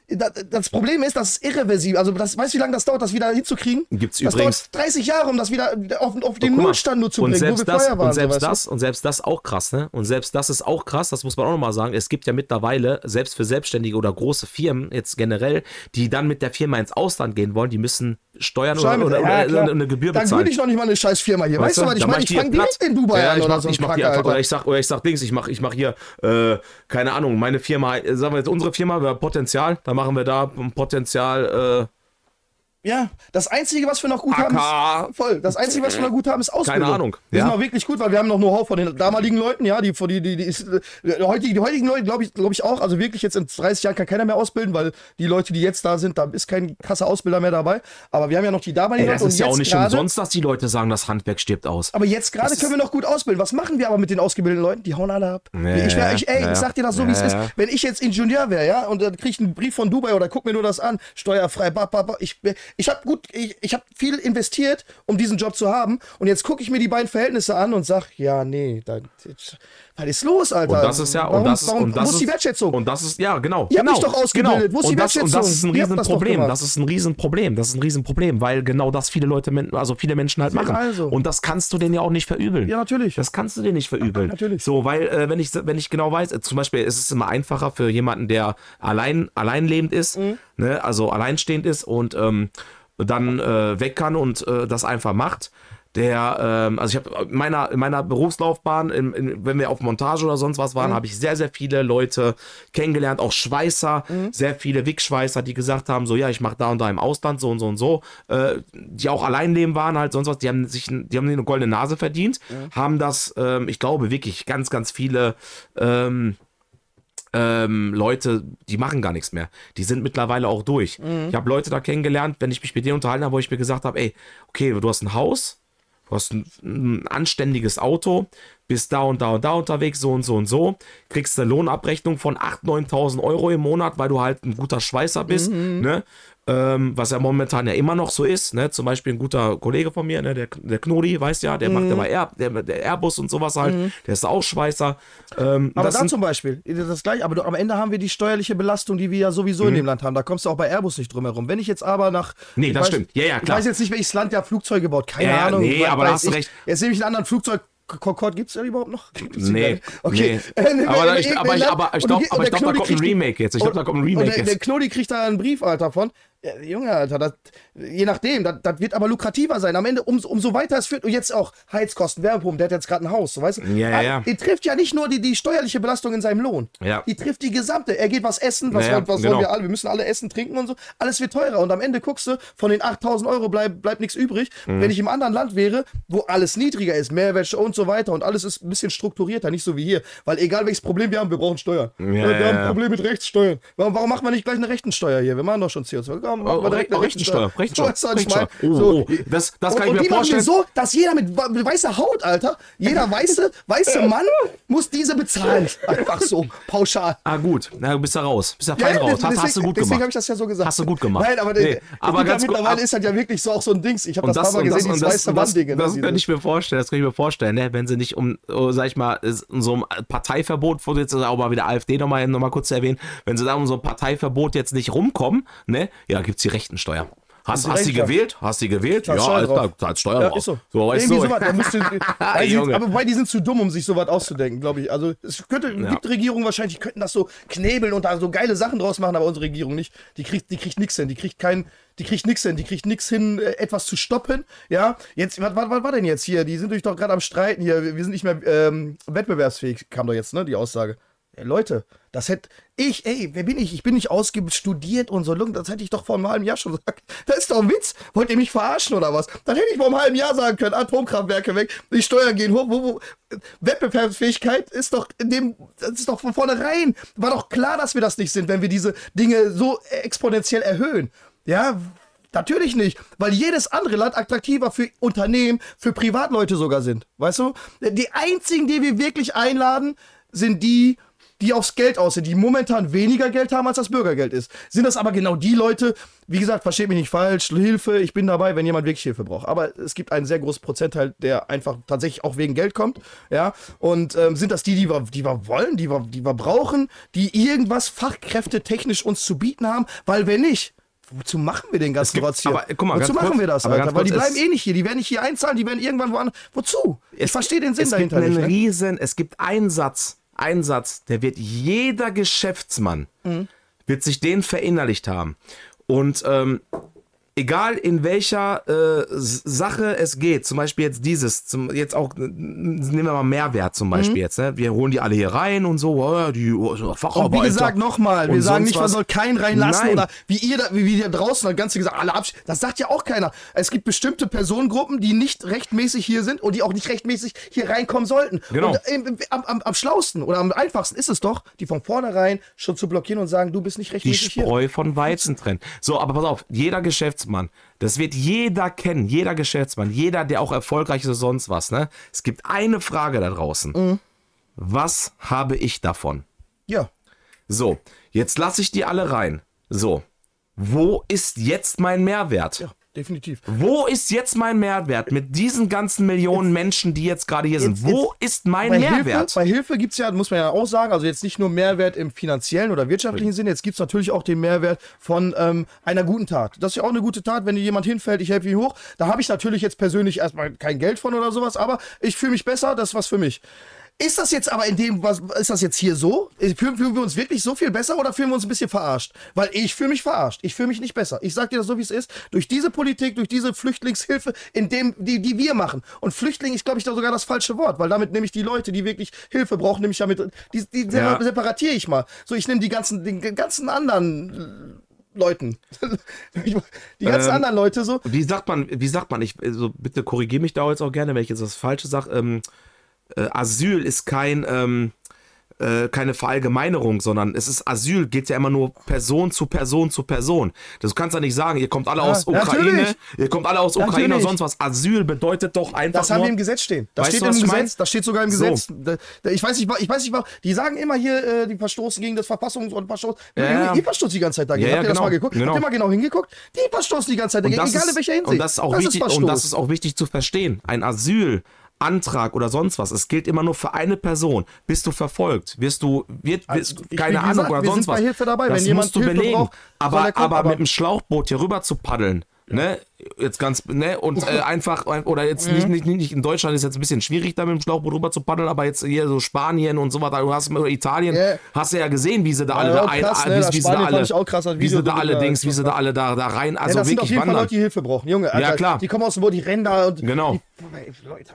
Das, das Problem ist, das ist irreversibel. Also, das, weißt du, wie lange das dauert, das wieder hinzukriegen? Gibt's das übrigens- dauert 30 Jahre, um das wieder auf, auf den Guck mal, Nullstand nur zu und bringen, selbst wo wir das, vorher waren. und selbst so, weißt du? das und selbst das auch krass, ne? Und selbst das ist auch krass, das muss man auch nochmal sagen. Es gibt ja mittlerweile, selbst für Selbstständige oder große Firmen, jetzt generell, die dann mit der Firma ins Ausland gehen wollen, die müssen Steuern oder, Schau oder, oder, ja, oder eine Gebühr Dann bezahlen. gründe ich noch nicht mal eine scheiß Firma hier. Weißt, du, was ich Dann meine? Ich die fange direkt in Dubai ja, an ich oder mach, so ich mach Kack, einfach, oder ich sag, oder ich sag Dings, ich mach, ich mach hier, äh, keine Ahnung, meine Firma, sagen wir jetzt unsere Firma, wir haben Potenzial, da machen wir da Potenzial, äh, Ja, das Einzige, was wir noch gut AK. haben, ist, voll, das Einzige, was wir noch gut haben, ist Ausbildung. Ahnung, Wir ja. sind auch wirklich gut, weil wir haben noch Know-how von den damaligen Leuten, ja, die, die, die, die, ist, äh, die, heutigen, die heutigen Leute, glaube ich, glaube ich auch, also wirklich jetzt in 30 Jahren kann keiner mehr ausbilden, weil die Leute, die jetzt da sind, da ist kein krasser Ausbilder mehr dabei, aber wir haben ja noch die damaligen ey, das Leute ist ja auch nicht gerade- umsonst, dass die Leute sagen, das Handwerk stirbt aus. Aber jetzt gerade Das können wir noch gut ausbilden. Was machen wir aber mit den ausgebildeten Leuten? Die hauen alle ab. Ja, ich, wär, ich, ey, ja, ich sag dir das so, wie es ja, ist. ja. Wenn ich jetzt Ingenieur wäre, ja, und dann krieg ich einen Brief von Dubai oder guck mir nur das an, steuerfrei, ba, ba, ba. ich, ich habe gut, ich, ich habe viel investiert, um diesen Job zu haben. Und jetzt gucke ich mir die beiden Verhältnisse an und sag, ja, nee, dann, was ist los, Alter? Und das ist ja, warum, und das ist, warum, und das wo ist die Wertschätzung? Und das ist, ja, genau. Ihr habt genau, mich doch ausgebildet. Wo ist die und das, und das Wertschätzung? ist ein habt das Riesenproblem. gemacht. Das ist ein Riesenproblem. Das ist ein Riesenproblem, weil genau das viele Leute, also viele Menschen halt machen. also. Und das kannst du denen ja auch nicht verübeln. Ja, natürlich. Das kannst du dir nicht verübeln. Natürlich. So, weil, äh, wenn ich, wenn ich genau weiß, äh, zum Beispiel ist es immer einfacher für jemanden, der allein, alleinlebend ist, Mhm. ne, also alleinstehend ist und ähm, dann äh, weg kann und äh, das einfach macht. Der, ähm, also ich habe in meiner, in meiner Berufslaufbahn, in, in, wenn wir auf Montage oder sonst was Mhm. waren, habe ich sehr, sehr viele Leute kennengelernt, auch Schweißer, Mhm. sehr viele Wick-Schweißer, die gesagt haben, so ja, ich mache da und da im Ausland so und so und so, äh, die auch alleinleben waren, halt sonst was, die haben sich, die haben eine goldene Nase verdient, haben das, ähm, ich glaube wirklich ganz, ganz viele ähm, ähm, Leute, die machen gar nichts mehr. Die sind mittlerweile auch durch. Ich habe Leute da kennengelernt, wenn ich mich mit denen unterhalten habe, wo ich mir gesagt habe, ey, okay, du hast ein Haus, du hast ein, ein anständiges Auto, bist da und da und da unterwegs, so und so und so, kriegst eine Lohnabrechnung von 8.000, 9.000 Euro im Monat, weil du halt ein guter Schweißer bist, ne? Ähm, was ja momentan ja immer noch so ist, ne? Zum Beispiel ein guter Kollege von mir, ne? der, der Knori, weißt ja, der macht ja bei Air, der, der Airbus und sowas halt, der ist auch Schweißer. Ähm, Aber da zum Beispiel, das gleiche, aber am Ende haben wir die steuerliche Belastung, die wir ja sowieso Mhm. in dem Land haben. Da kommst du auch bei Airbus nicht drum herum. Wenn ich jetzt aber nach. Nee, das weiß, stimmt. Ja, ja, klar. Ich weiß jetzt nicht, welches Land ja Flugzeuge baut. Keine Ja, ja, Ahnung. nee, weiß- aber da weiß hast du ich. recht. Jetzt nehme ich einen anderen Flugzeug. Concorde gibt es ja überhaupt noch? Gibt's Nee, okay. nee. Äh, ne, Aber da- ich- aber ich- aber ich und glaub- da kommt ein Remake jetzt. Ich glaub, und- da kommt ein Remake der, jetzt. der Knodi kriegt da einen Brief, Alter, von. Ja, Junge, Alter, das, je nachdem, das, das wird aber lukrativer sein. Am Ende, umso, umso weiter es führt, und jetzt auch Heizkosten, Wärmepumpen, der hat jetzt gerade ein Haus, so weißt du? Ja, ja, ja. Die trifft ja nicht nur die, die steuerliche Belastung in seinem Lohn. Ja. Die trifft die gesamte. Er geht was essen, was, Ja, was genau. wollen wir alle? Wir müssen alle essen, trinken und so. Alles wird teurer. Und am Ende guckst du, von den 8000 Euro bleibt bleib nichts übrig. Mhm. Wenn ich im anderen Land wäre, wo alles niedriger ist, Mehrwertsteuer und so weiter und alles ist ein bisschen strukturierter, nicht so wie hier. Weil egal welches Problem wir haben, wir brauchen Steuern. Ja, wir haben ein Problem mit Rechtssteuern. Warum, warum macht man nicht gleich eine Rechtensteuer hier? Wir machen doch schon CO2. Machen wir Oh, direkt oh, eine Rechensteuer, Rechensteuer, ich? Oh, So. oh, das, das Und, kann ich und mir die machen vorstellen. wir so, dass jeder mit weißer Haut, Alter, jeder weiße, weiße Mann muss diese bezahlen. Einfach so, pauschal. Ah, gut. Na, du bist da raus. Bist ja fein raus. Hast, deswegen, hast du gut Deswegen habe gemacht. ich das ja so gesagt. Hast du gut gemacht. Nein, aber, Nee, aber ganz mittlerweile ab- ist das ja wirklich so auch so ein Dings. Ich habe Und das, das, paar Mal und das, gesehen, und dieses das, weiße und das, das kann ich mir vorstellen, das kann ich mir vorstellen, ne? wenn sie nicht um, oh, sag ich mal, um so ein Parteiverbot, wo jetzt auch mal wieder AfD nochmal noch mal kurz zu erwähnen, wenn sie da um so ein Parteiverbot jetzt nicht rumkommen, ne, ja, gibt's die Rechtensteuer. Hast, hast Rechtensteuer. gewählt? Hast du die gewählt? Ja, Steuer alles drauf. klar, zahlst Steuern Ja, drauf. ist so. So, weißt Irgendwie du. sowas, da musst du, (laughs) weil die, aber wobei die sind zu dumm, um sich sowas auszudenken, glaube ich. Also es könnte, Ja. gibt Regierungen wahrscheinlich, die könnten das so knebeln und da so geile Sachen draus machen, aber unsere Regierung nicht. Die kriegt, die kriegt nichts hin, die kriegt kein, die kriegt nichts hin, die kriegt nichts hin, äh, etwas zu stoppen. Ja, jetzt, was, was, was war denn jetzt hier? Die sind doch gerade am Streiten hier. Wir, wir sind nicht mehr ähm, wettbewerbsfähig, kam doch jetzt, ne, die Aussage. Ey, Leute, das hätte ich, ey, wer bin ich? Ich bin nicht ausgebildet, studiert und so. Das hätte ich doch vor einem halben Jahr schon (laughs) gesagt. Das ist doch ein Witz. Wollt ihr mich verarschen oder was? Das hätte ich vor einem halben Jahr sagen können. Atomkraftwerke weg, die Steuern gehen hoch. Wo, wo, Wettbewerbsfähigkeit ist doch in dem, das ist doch von vornherein. War doch klar, dass wir das nicht sind, wenn wir diese Dinge so exponentiell erhöhen. Ja, Natürlich nicht, weil jedes andere Land attraktiver für Unternehmen, für Privatleute sogar sind. Weißt du? Die einzigen, die wir wirklich einladen, sind die, die aufs Geld aus sind, die momentan weniger Geld haben, als das Bürgergeld ist. Sind das aber genau die Leute, wie gesagt, versteht mich nicht falsch, Hilfe, ich bin dabei, wenn jemand wirklich Hilfe braucht. Aber es gibt einen sehr großen Prozentteil, der einfach tatsächlich auch wegen Geld kommt. Ja, und ähm, sind das die, die wir, die wir wollen, die wir, die wir brauchen, die irgendwas fachkräftetechnisch uns zu bieten haben? Weil wenn nicht, Wozu machen wir den ganzen Rotz hier? aber, guck mal, Wozu machen kurz, wir das, Alter? Weil die bleiben eh nicht hier. Die werden nicht hier einzahlen, die werden irgendwann woanders. Wozu? ich verstehe den Sinn es dahinter gibt einen nicht. Ne? riesen, es gibt einen Satz, einen Satz, der wird jeder Geschäftsmann Mhm. wird sich den verinnerlicht haben. Und ähm, egal in welcher äh, Sache es geht, zum Beispiel jetzt dieses, zum, jetzt auch, nehmen wir mal Mehrwert zum Beispiel Mhm. jetzt, ne? wir holen die alle hier rein und so, oh, die oh, Facharbeiter. Und wie gesagt, nochmal, wir sagen nicht, man was. soll keinen reinlassen Nein. oder wie ihr da, wie wir da draußen das Ganze gesagt, alle absch Das sagt ja auch keiner. Es gibt bestimmte Personengruppen, die nicht rechtmäßig hier sind und die auch nicht rechtmäßig hier reinkommen sollten. Genau. Und ähm, am, am, am schlausten oder am einfachsten ist es doch, die von vornherein schon zu blockieren und sagen, du bist nicht die rechtmäßig hier. Spreu von Weizen trennen. So, aber pass auf, jeder Geschäftsmann, das wird jeder kennen, jeder Geschäftsmann, jeder, der auch erfolgreich ist oder sonst was, ne? Es gibt eine Frage da draußen. Mhm. Was habe ich davon? Ja. So, jetzt lasse ich die alle rein. So, wo ist jetzt mein Mehrwert? Ja, definitiv. Wo ist jetzt mein Mehrwert mit diesen ganzen Millionen Menschen, die jetzt gerade hier sind? jetzt- Wo ist mein Bei Mehrwert? Hilfe, bei Hilfe gibt es ja, muss man ja auch sagen, also jetzt nicht nur Mehrwert im finanziellen oder wirtschaftlichen Sinne, jetzt gibt es natürlich auch den Mehrwert von ähm, einer guten Tat. Das ist ja auch eine gute Tat, wenn dir jemand hinfällt, ich helfe ihm hoch. Da habe ich natürlich jetzt persönlich erstmal kein Geld von oder sowas, aber ich fühle mich besser, das ist was für mich. Ist das jetzt aber in dem, was ist das jetzt hier so? Fühlen, fühlen wir uns wirklich so viel besser oder fühlen wir uns ein bisschen verarscht? Weil ich fühle mich verarscht. Ich fühle mich nicht besser. Ich sag dir das so, wie es ist. Durch diese Politik, durch diese Flüchtlingshilfe, in dem, die, die wir machen. Und Flüchtling ist, glaube ich, da sogar das falsche Wort, weil damit nehme ich die Leute, die wirklich Hilfe brauchen, nehme ich damit, die, die Ja. separatiere ich mal. So, ich nehme die ganzen, den ganzen anderen äh, Leuten. (laughs) die ganzen Ähm, anderen Leute so. Wie sagt man, wie sagt man, ich, also bitte korrigiere mich da jetzt auch gerne, wenn ich jetzt das Falsche sage. Ähm, äh, Asyl ist kein, ähm, äh, keine Verallgemeinerung, sondern es ist Asyl, geht ja immer nur Person zu Person zu Person. Das kannst du ja nicht sagen, ihr kommt alle Ja, aus Ukraine, natürlich. ihr kommt alle aus Ukraine Natürlich. und sonst was. Asyl bedeutet doch einfach Das haben nur, wir im Gesetz stehen. Das steht du, im Gesetz. mein? Das steht sogar im So. Gesetz. Da, ich weiß nicht, ich weiß nicht, die sagen immer hier, äh, die verstoßen gegen das Verfassungs- und Verstoß. Ja. Ihr verstoßt die ganze Zeit dagegen. Ja, Habt ihr das genau, mal geguckt? genau. Habt ihr mal genau hingeguckt? Die verstoßen die ganze Zeit dagegen, das egal ist, in welcher Hinsicht. Und das ist auch wichtig, und Verstoß. das ist auch wichtig zu verstehen. Ein Asylantrag oder sonst was, es gilt immer nur für eine Person. Bist du verfolgt? Wirst du, wird, wirst, Also, keine Ahnung gesagt, oder sonst was. dabei. Das Wenn jemand musst du Hilfe belegen. braucht, aber, er aber, aber- mit dem Schlauchboot hier rüber zu paddeln, ne, jetzt ganz, ne, und äh, (laughs) einfach, oder jetzt Mhm. nicht, nicht, nicht in Deutschland ist jetzt ein bisschen schwierig, da mit dem Schlauchboot rüber zu paddeln, aber jetzt hier so Spanien und so weiter, du hast oder Italien, Ja. hast du ja gesehen, wie sie da alle Ja, da auch ein, krass, ne, wie, das wie sie da alle, krass, das wie sie da alle Dings, wie sie da alle da, da rein, Ja, also das sind auf wirklich jeden Fall wandern. Leute, die Hilfe brauchen. Junge, Alter, klar. die kommen aus dem Boot, die rennen da und. Genau. Die, Leute.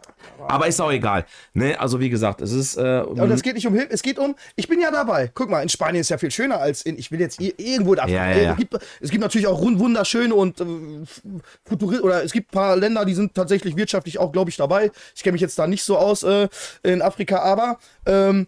Aber ist auch egal. Ne, also wie gesagt, es ist. Äh, Und es geht nicht um Hilfe, es geht um, ich bin ja dabei. Guck mal, in Spanien ist ja viel schöner als in, ich will jetzt ir- irgendwo da. Ja, ja, ja. Es, gibt, es gibt natürlich auch wunderschöne und äh, futuri oder es gibt ein paar Länder, die sind tatsächlich wirtschaftlich auch, glaube ich, dabei. Ich kenne mich jetzt da nicht so aus äh, in Afrika, aber ähm,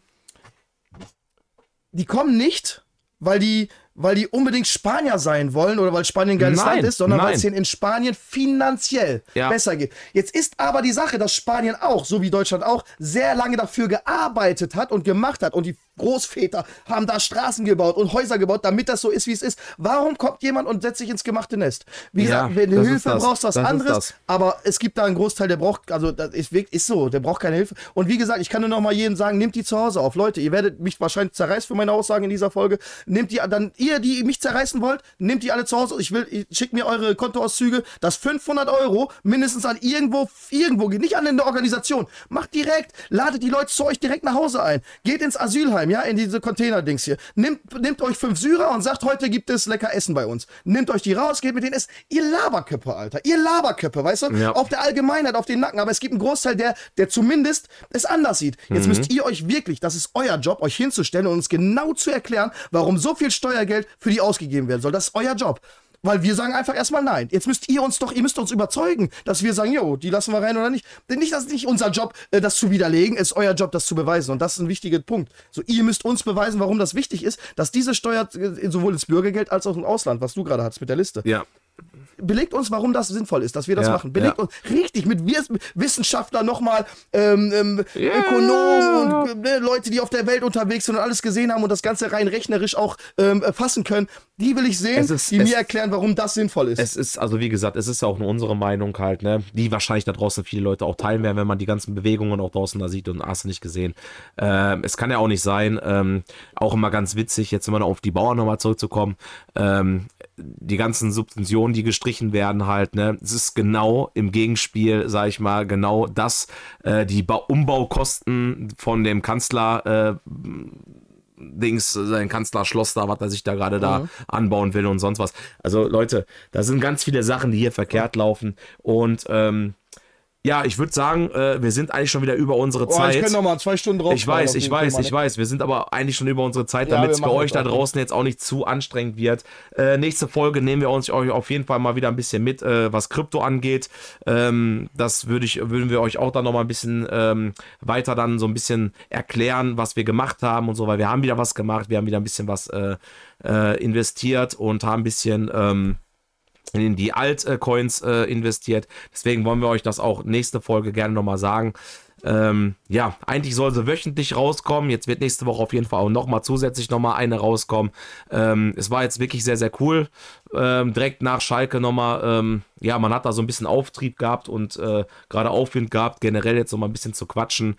die kommen nicht, weil die, weil die unbedingt Spanier sein wollen oder weil Spanien ein geiles Nein, Land ist, sondern weil es denen in Spanien finanziell Ja. besser geht. Jetzt ist aber die Sache, dass Spanien auch, so wie Deutschland auch, sehr lange dafür gearbeitet hat und gemacht hat und die Großväter haben da Straßen gebaut und Häuser gebaut, damit das so ist, wie es ist. Warum kommt jemand und setzt sich ins gemachte Nest? Wie Ja, gesagt, wenn du Hilfe brauchst, was Das anderes, aber es gibt da einen Großteil, der braucht, also das ist, ist so, der braucht keine Hilfe. Und wie gesagt, ich kann nur noch mal jedem sagen, nehmt die zu Hause auf. Leute, ihr werdet mich wahrscheinlich zerreißen für meine Aussagen in dieser Folge. Nehmt die dann, ihr, die mich zerreißen wollt, nehmt die alle zu Hause. Ich will, schickt mir eure Kontoauszüge, das 500 Euro mindestens an irgendwo, irgendwo geht, nicht an eine Organisation. Macht direkt, ladet die Leute zu euch direkt nach Hause ein. Geht ins Asylheim, ja, in diese Container-Dings hier. Nehmt, nehmt euch fünf Syrer und sagt, heute gibt es lecker Essen bei uns. Nehmt euch die raus, geht mit denen essen. Ihr Laberköppe, Alter. Ihr Laberköppe, weißt du? Ja. Auf der Allgemeinheit, auf den Nacken. Aber es gibt einen Großteil, der, der zumindest es anders sieht. Jetzt müsst ihr euch wirklich, das ist euer Job, euch hinzustellen und uns genau zu erklären, warum so viel Steuergeld für die ausgegeben werden soll. Das ist euer Job. Weil wir sagen einfach erstmal nein. Jetzt müsst ihr uns doch, ihr müsst uns überzeugen, dass wir sagen, jo, die lassen wir rein oder nicht. Denn nicht, das ist nicht unser Job, äh, das zu widerlegen, ist euer Job, das zu beweisen. Und das ist ein wichtiger Punkt. So, ihr müsst uns beweisen, warum das wichtig ist, dass diese Steuer äh, sowohl ins Bürgergeld als auch im Ausland, was du gerade hast mit der Liste, ja. Belegt uns, warum das sinnvoll ist, dass wir das Ja, machen. Belegt ja. uns richtig mit Wiss- Wissenschaftlern nochmal, ähm, ähm, Ökonomen und äh, Leute, die auf der Welt unterwegs sind und alles gesehen haben und das Ganze rein rechnerisch auch ähm, erfassen können. Die will ich sehen, ist- die mir erklären, warum das sinnvoll ist. Es ist, also wie gesagt, es ist ja auch nur unsere Meinung halt, ne? Die wahrscheinlich da draußen viele Leute auch teilen werden, wenn man die ganzen Bewegungen auch draußen da sieht und hast du nicht gesehen. Ähm, es kann ja auch nicht sein, ähm, auch immer ganz witzig, jetzt immer noch auf die Bauern nochmal zurückzukommen, ähm, die ganzen Subventionen, die gestrichen werden halt, ne? Es ist genau im Gegenspiel, sag ich mal, genau das, äh, die ba Umbaukosten von dem Kanzler, äh, Dings, sein Kanzlerschloss da, was er sich da gerade da anbauen will und sonst was. Also Leute, da sind ganz viele Sachen, die hier verkehrt laufen. Und ähm, ja, ich würde sagen, äh, wir sind eigentlich schon wieder über unsere Boah, Zeit. ich könnte noch mal zwei Stunden drauf. Ich weiß, ich weiß, ich weiß. Wir sind aber eigentlich schon über unsere Zeit, Ja, damit es für euch da auch. draußen jetzt auch nicht zu anstrengend wird. Äh, nächste Folge nehmen wir uns euch auf jeden Fall mal wieder ein bisschen mit, äh, was Krypto angeht. Ähm, das würde ich, würden wir euch auch dann noch mal ein bisschen ähm, weiter dann so ein bisschen erklären, was wir gemacht haben und so, weil wir haben wieder was gemacht, wir haben wieder ein bisschen was äh, äh, investiert und haben ein bisschen ähm, in die Altcoins äh, investiert. Deswegen wollen wir euch das auch nächste Folge gerne nochmal sagen. Ähm, ja, eigentlich soll sie wöchentlich rauskommen. Jetzt wird nächste Woche auf jeden Fall auch nochmal zusätzlich nochmal eine rauskommen. Ähm, es war jetzt wirklich sehr, sehr cool. Ähm, direkt nach Schalke nochmal, ähm, ja, man hat da so ein bisschen Auftrieb gehabt und äh, gerade Aufwind gehabt, generell jetzt nochmal ein bisschen zu quatschen.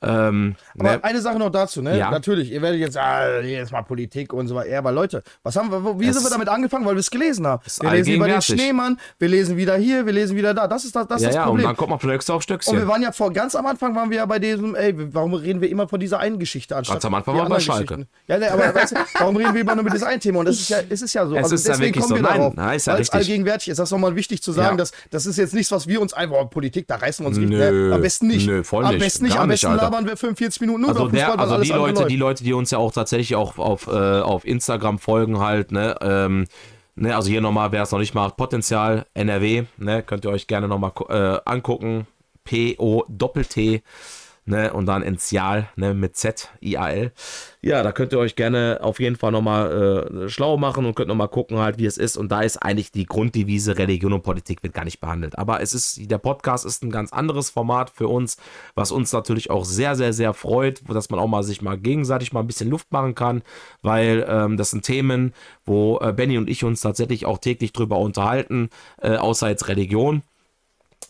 Ähm, Aber ne? eine Sache noch dazu, ne? Ja. Natürlich, ihr werdet jetzt, ah, jetzt mal Politik und so weiter. Ja, aber Leute, was haben wir, wie Es sind wir damit angefangen? Weil wir es gelesen haben. Wir lesen über den. Schneemann, wir lesen wieder hier, wir lesen wieder da. Das ist das, das, ist Ja, das ja, und Problem. dann kommt man von Stöckchen auf Und wir Stöckchen. waren ja vor, ganz am Anfang waren wir ja bei diesem, ey, warum reden wir immer von dieser einen Geschichte anstatt Ganz am Anfang waren wir bei Schalke. Ja, ne, aber weißt du, warum reden wir immer nur mit diesem einen Thema? Und das ist ja, es ist ja so. Es ist ja wirklich so. Nein, nein, ist ja weil es richtig. allgegenwärtig ist. Das ist nochmal wichtig zu sagen, dass das ist jetzt nichts, was wir uns einfach, Politik, da reißen wir uns nicht. Ne? Am besten nicht. nö, voll Am nicht. besten nicht. Am nicht, besten Alter. Labern wir 45 Minuten nur Also, über Fußball, der, also die Leute, die Leute, die uns ja auch tatsächlich auch auf, äh, auf Instagram folgen halt, ne, ähm, ne, also hier nochmal, wer es noch nicht macht, Potenzial NRW, ne, könnt ihr euch gerne nochmal äh, angucken. P-O Doppel-T. Ne, und dann Enzial, ne, mit Z, I-A-L. Ja, da könnt ihr euch gerne auf jeden Fall nochmal äh, schlau machen und könnt nochmal gucken halt, wie es ist. Und da ist eigentlich die Grunddevise Religion und Politik wird gar nicht behandelt. Aber es ist, der Podcast ist ein ganz anderes Format für uns, was uns natürlich auch sehr, sehr, sehr freut, dass man auch mal sich mal gegenseitig mal ein bisschen Luft machen kann, weil ähm, das sind Themen, wo äh, Benny und ich uns tatsächlich auch täglich drüber unterhalten, äh, außer jetzt Religion.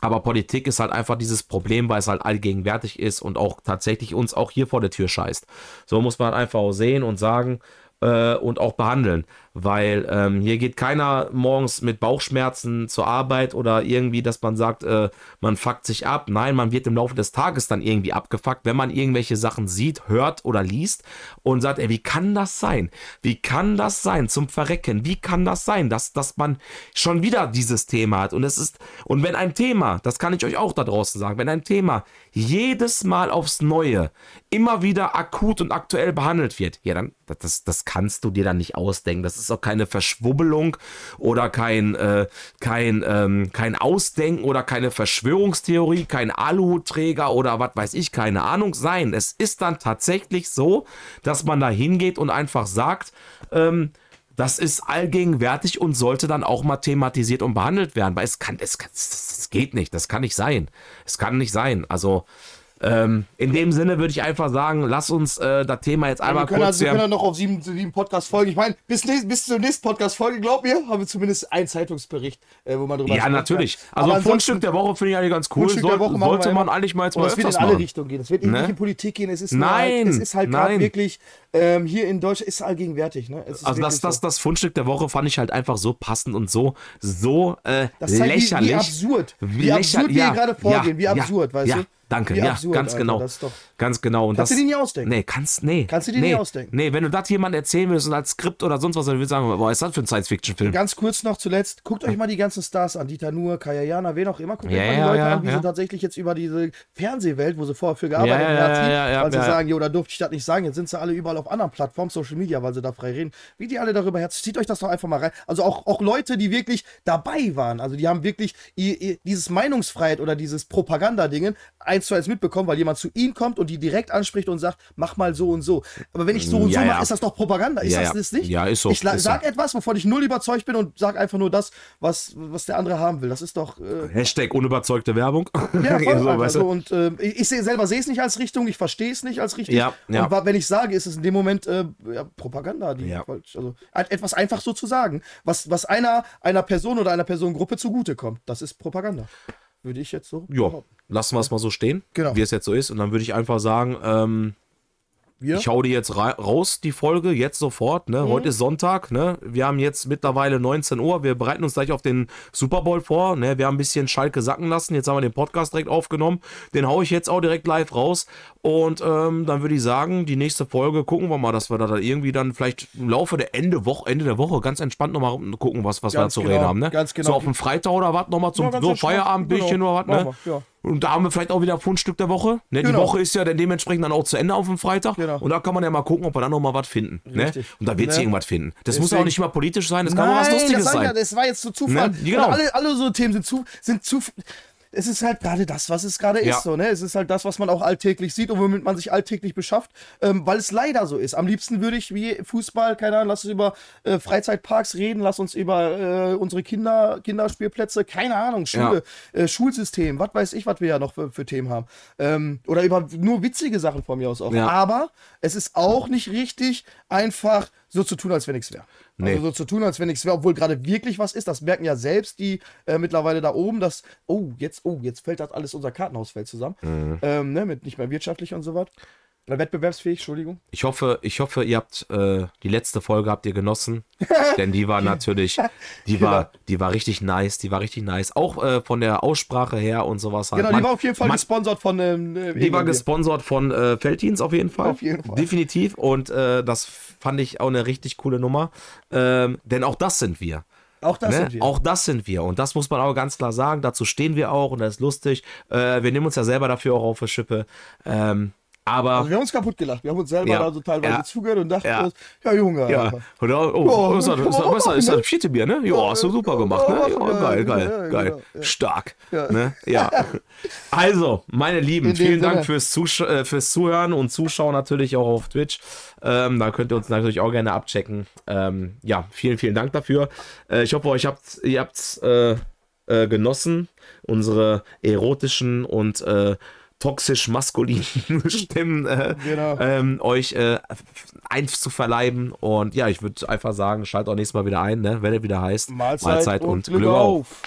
Aber Politik ist halt einfach dieses Problem, weil es halt allgegenwärtig ist und auch tatsächlich uns auch hier vor der Tür scheißt. So muss man einfach auch sehen und sagen äh, und auch behandeln weil ähm, hier geht keiner morgens mit Bauchschmerzen zur Arbeit oder irgendwie, dass man sagt, äh, man fuckt sich ab. Nein, man wird im Laufe des Tages dann irgendwie abgefuckt, wenn man irgendwelche Sachen sieht, hört oder liest und sagt, ey, wie kann das sein? Wie kann das sein zum Verrecken? Wie kann das sein, dass, dass man schon wieder dieses Thema hat? Und es ist, und wenn ein Thema, das kann ich euch auch da draußen sagen, wenn ein Thema jedes Mal aufs Neue immer wieder akut und aktuell behandelt wird, ja, dann, das, das kannst du dir dann nicht ausdenken. Das ist ist auch keine Verschwubbelung oder kein, äh, kein, ähm, kein Ausdenken oder keine Verschwörungstheorie, kein Aluhutträger oder was weiß ich, keine Ahnung sein. Es ist dann tatsächlich so, dass man da hingeht und einfach sagt, ähm, das ist allgegenwärtig und sollte dann auch mal thematisiert und behandelt werden, weil es kann, es, es geht nicht, das kann nicht sein. Es kann nicht sein. Also, ähm, in dem Sinne würde ich einfach sagen, lass uns äh, das Thema jetzt einmal wir können, kurz. Also, wir können ja noch auf sieben, sieben Podcast-Folgen. Ich meine, bis, bis zur nächsten Podcast-Folge, glaub mir, haben wir zumindest einen Zeitungsbericht, äh, wo man drüber Ja, natürlich. Kann. Also Fundstück der Woche finde ich eigentlich ganz cool. Soll, sollte man eigentlich mal jetzt mal Es wird in alle machen. Richtungen gehen. Es wird ne? nicht in Politik gehen. Es ist nein, halt, es ist halt gerade wirklich ähm, hier in Deutschland ist allgegenwärtig. Ne? also das, das, das Fundstück der Woche fand ich halt einfach so passend und so so äh, das lächerlich. Wie, wie absurd. Wie, wie absurd wir gerade vorgehen. wie absurd, weißt du? Danke, Wie ja, absurd, ganz Alter, genau. ganz genau. Und kannst das, du dir nie ausdenken? Nee, kannst, nee. Kannst du dir nee, nie ausdenken? Nee, wenn du das jemandem erzählen willst und als Skript oder sonst was, dann würdest du sagen, boah, ist das für ein Science-Fiction-Film? Ganz kurz noch zuletzt, guckt euch mal die ganzen Stars an, Dieter Nuhr, Kaya Jana, wen auch immer, guckt ja, euch mal die ja, Leute ja, an, wie sie tatsächlich jetzt über diese Fernsehwelt, wo sie vorher für gearbeitet haben, weil sie sagen, jo, da durfte ich das nicht sagen, jetzt sind sie alle überall auf anderen Plattformen, Social Media, weil sie da frei reden. Wie die alle darüber herz, zieht euch das doch einfach mal rein. Also auch, auch Leute, die wirklich dabei waren, also die haben wirklich dieses Meinungsfreiheit oder dieses Propaganda-Dingen eins zu eins mitbekommen, weil jemand zu ihnen kommt und die direkt anspricht und sagt, mach mal so und so. Aber wenn ich so und ja, so mache, ja. ist das doch Propaganda. Ist ja, das das nicht? Ja, ist so. Ich ist sag so. etwas, wovon ich null überzeugt bin und sag einfach nur das, was, was der andere haben will. Das ist doch. Äh Hashtag unüberzeugte Werbung. Ja, (laughs) voll, so, weißt du? Und äh, ich, ich selber sehe es nicht als Richtung, ich verstehe es nicht als richtig. Ja, ja. Und wenn ich sage, ist es in dem Moment äh, Propaganda. Die, ja. Also etwas einfach so zu sagen, was, was einer, einer Person oder einer Personengruppe zugutekommt. Das ist Propaganda. Würde ich jetzt so. Ja, lassen wir es mal so stehen, genau. wie es jetzt so ist. Und dann würde ich einfach sagen, ähm, wir? Ich hau die jetzt ra raus, die Folge, jetzt sofort. Ne? Mhm. Heute ist Sonntag. Ne? Wir haben jetzt mittlerweile 19 Uhr. Wir bereiten uns gleich auf den Super Bowl vor. Ne? Wir haben ein bisschen Schalke sacken lassen. Jetzt haben wir den Podcast direkt aufgenommen. Den haue ich jetzt auch direkt live raus. Und ähm, dann würde ich sagen, die nächste Folge gucken wir mal, dass wir da dann irgendwie dann vielleicht im Laufe der Ende, Woche, Ende der Woche ganz entspannt nochmal gucken, was, was wir da zu genau, reden haben. Ne? Ganz genau. So auf dem Freitag oder was nochmal zum ja, so Feierabendbildchen genau. oder was. Ne? Ja. Und da haben wir vielleicht auch wieder Fundstück der Woche. Ne? Genau. Die Woche ist ja dann dementsprechend dann auch zu Ende auf dem Freitag. Genau. Und da kann man ja mal gucken, ob wir dann noch mal was finden. Ne? Und da wird sie ne? irgendwas finden. Das Deswegen. muss auch nicht immer politisch sein, das kann Nein, auch was Lustiges das sein. Ja, das war jetzt so Zufall. Ne? Genau. Alle, alle so Themen sind zu, sind zu es ist halt gerade das, was es gerade ja. ist. So, ne? Es ist halt das, was man auch alltäglich sieht und womit man sich alltäglich beschafft, ähm, weil es leider so ist. Am liebsten würde ich wie Fußball, keine Ahnung, lass uns über äh, Freizeitparks reden, lass uns über äh, unsere Kinder, Kinderspielplätze, keine Ahnung, Schule, ja. äh, Schulsystem, was weiß ich, was wir ja noch für, für Themen haben. Ähm, oder über nur witzige Sachen von mir aus auch. Ja. Aber es ist auch nicht richtig, einfach so zu tun, als wenn nichts wäre. Nee. Also so zu tun, als wenn nichts wäre, obwohl gerade wirklich was ist. Das merken ja selbst die äh, mittlerweile da oben, dass, oh, jetzt, oh, jetzt fällt das alles unser Kartenhaus fällt zusammen. Mhm. Ähm, ne, mit nicht mehr wirtschaftlich und so was. Wettbewerbsfähig, Entschuldigung. Ich hoffe, ich hoffe, ihr habt äh, die letzte Folge habt ihr genossen, (laughs) denn die war natürlich, die war, genau. die war richtig nice, die war richtig nice, auch äh, von der Aussprache her und sowas. Halt. Genau, man, die war auf jeden Fall man, gesponsert von. Ähm, äh, die war gesponsert von äh, Felddienst auf jeden Fall. Auf jeden Fall. Definitiv und äh, das fand ich auch eine richtig coole Nummer, ähm, denn auch das sind wir. Auch das ne? sind wir. Auch das sind wir. Und das muss man auch ganz klar sagen. Dazu stehen wir auch und das ist lustig. Äh, wir nehmen uns ja selber dafür auch auf die Schippe. Ähm, Aber Also wir haben uns kaputt gelacht. Wir haben uns selber Ja. da so teilweise Ja. zugehört und dachten Ja. uns, ja Junge, Ja, da, oh, Ja, ist das, kann ist das, ist das, ist das Schiettebier, ne? Ja, hast du super gemacht, ne? Ja, geil, geil, geil. genau. Stark. Ja. Ne? Ja. (laughs) Also, meine Lieben, vielen Dank fürs, Zusch äh, fürs Zuhören und Zuschauen natürlich auch auf Twitch. Ähm, da könnt ihr uns natürlich auch gerne abchecken. Ähm, ja, vielen, vielen Dank dafür. Äh, ich hoffe, euch habt, ihr habt äh, äh, genossen, unsere erotischen und äh, toxisch-maskulinen (laughs) Stimmen äh, Genau. ähm, euch äh, einzuverleiben. Und ja, ich würde einfach sagen, schaltet auch nächstes Mal wieder ein, ne? wenn er wieder heißt Mahlzeit, und Glück auf.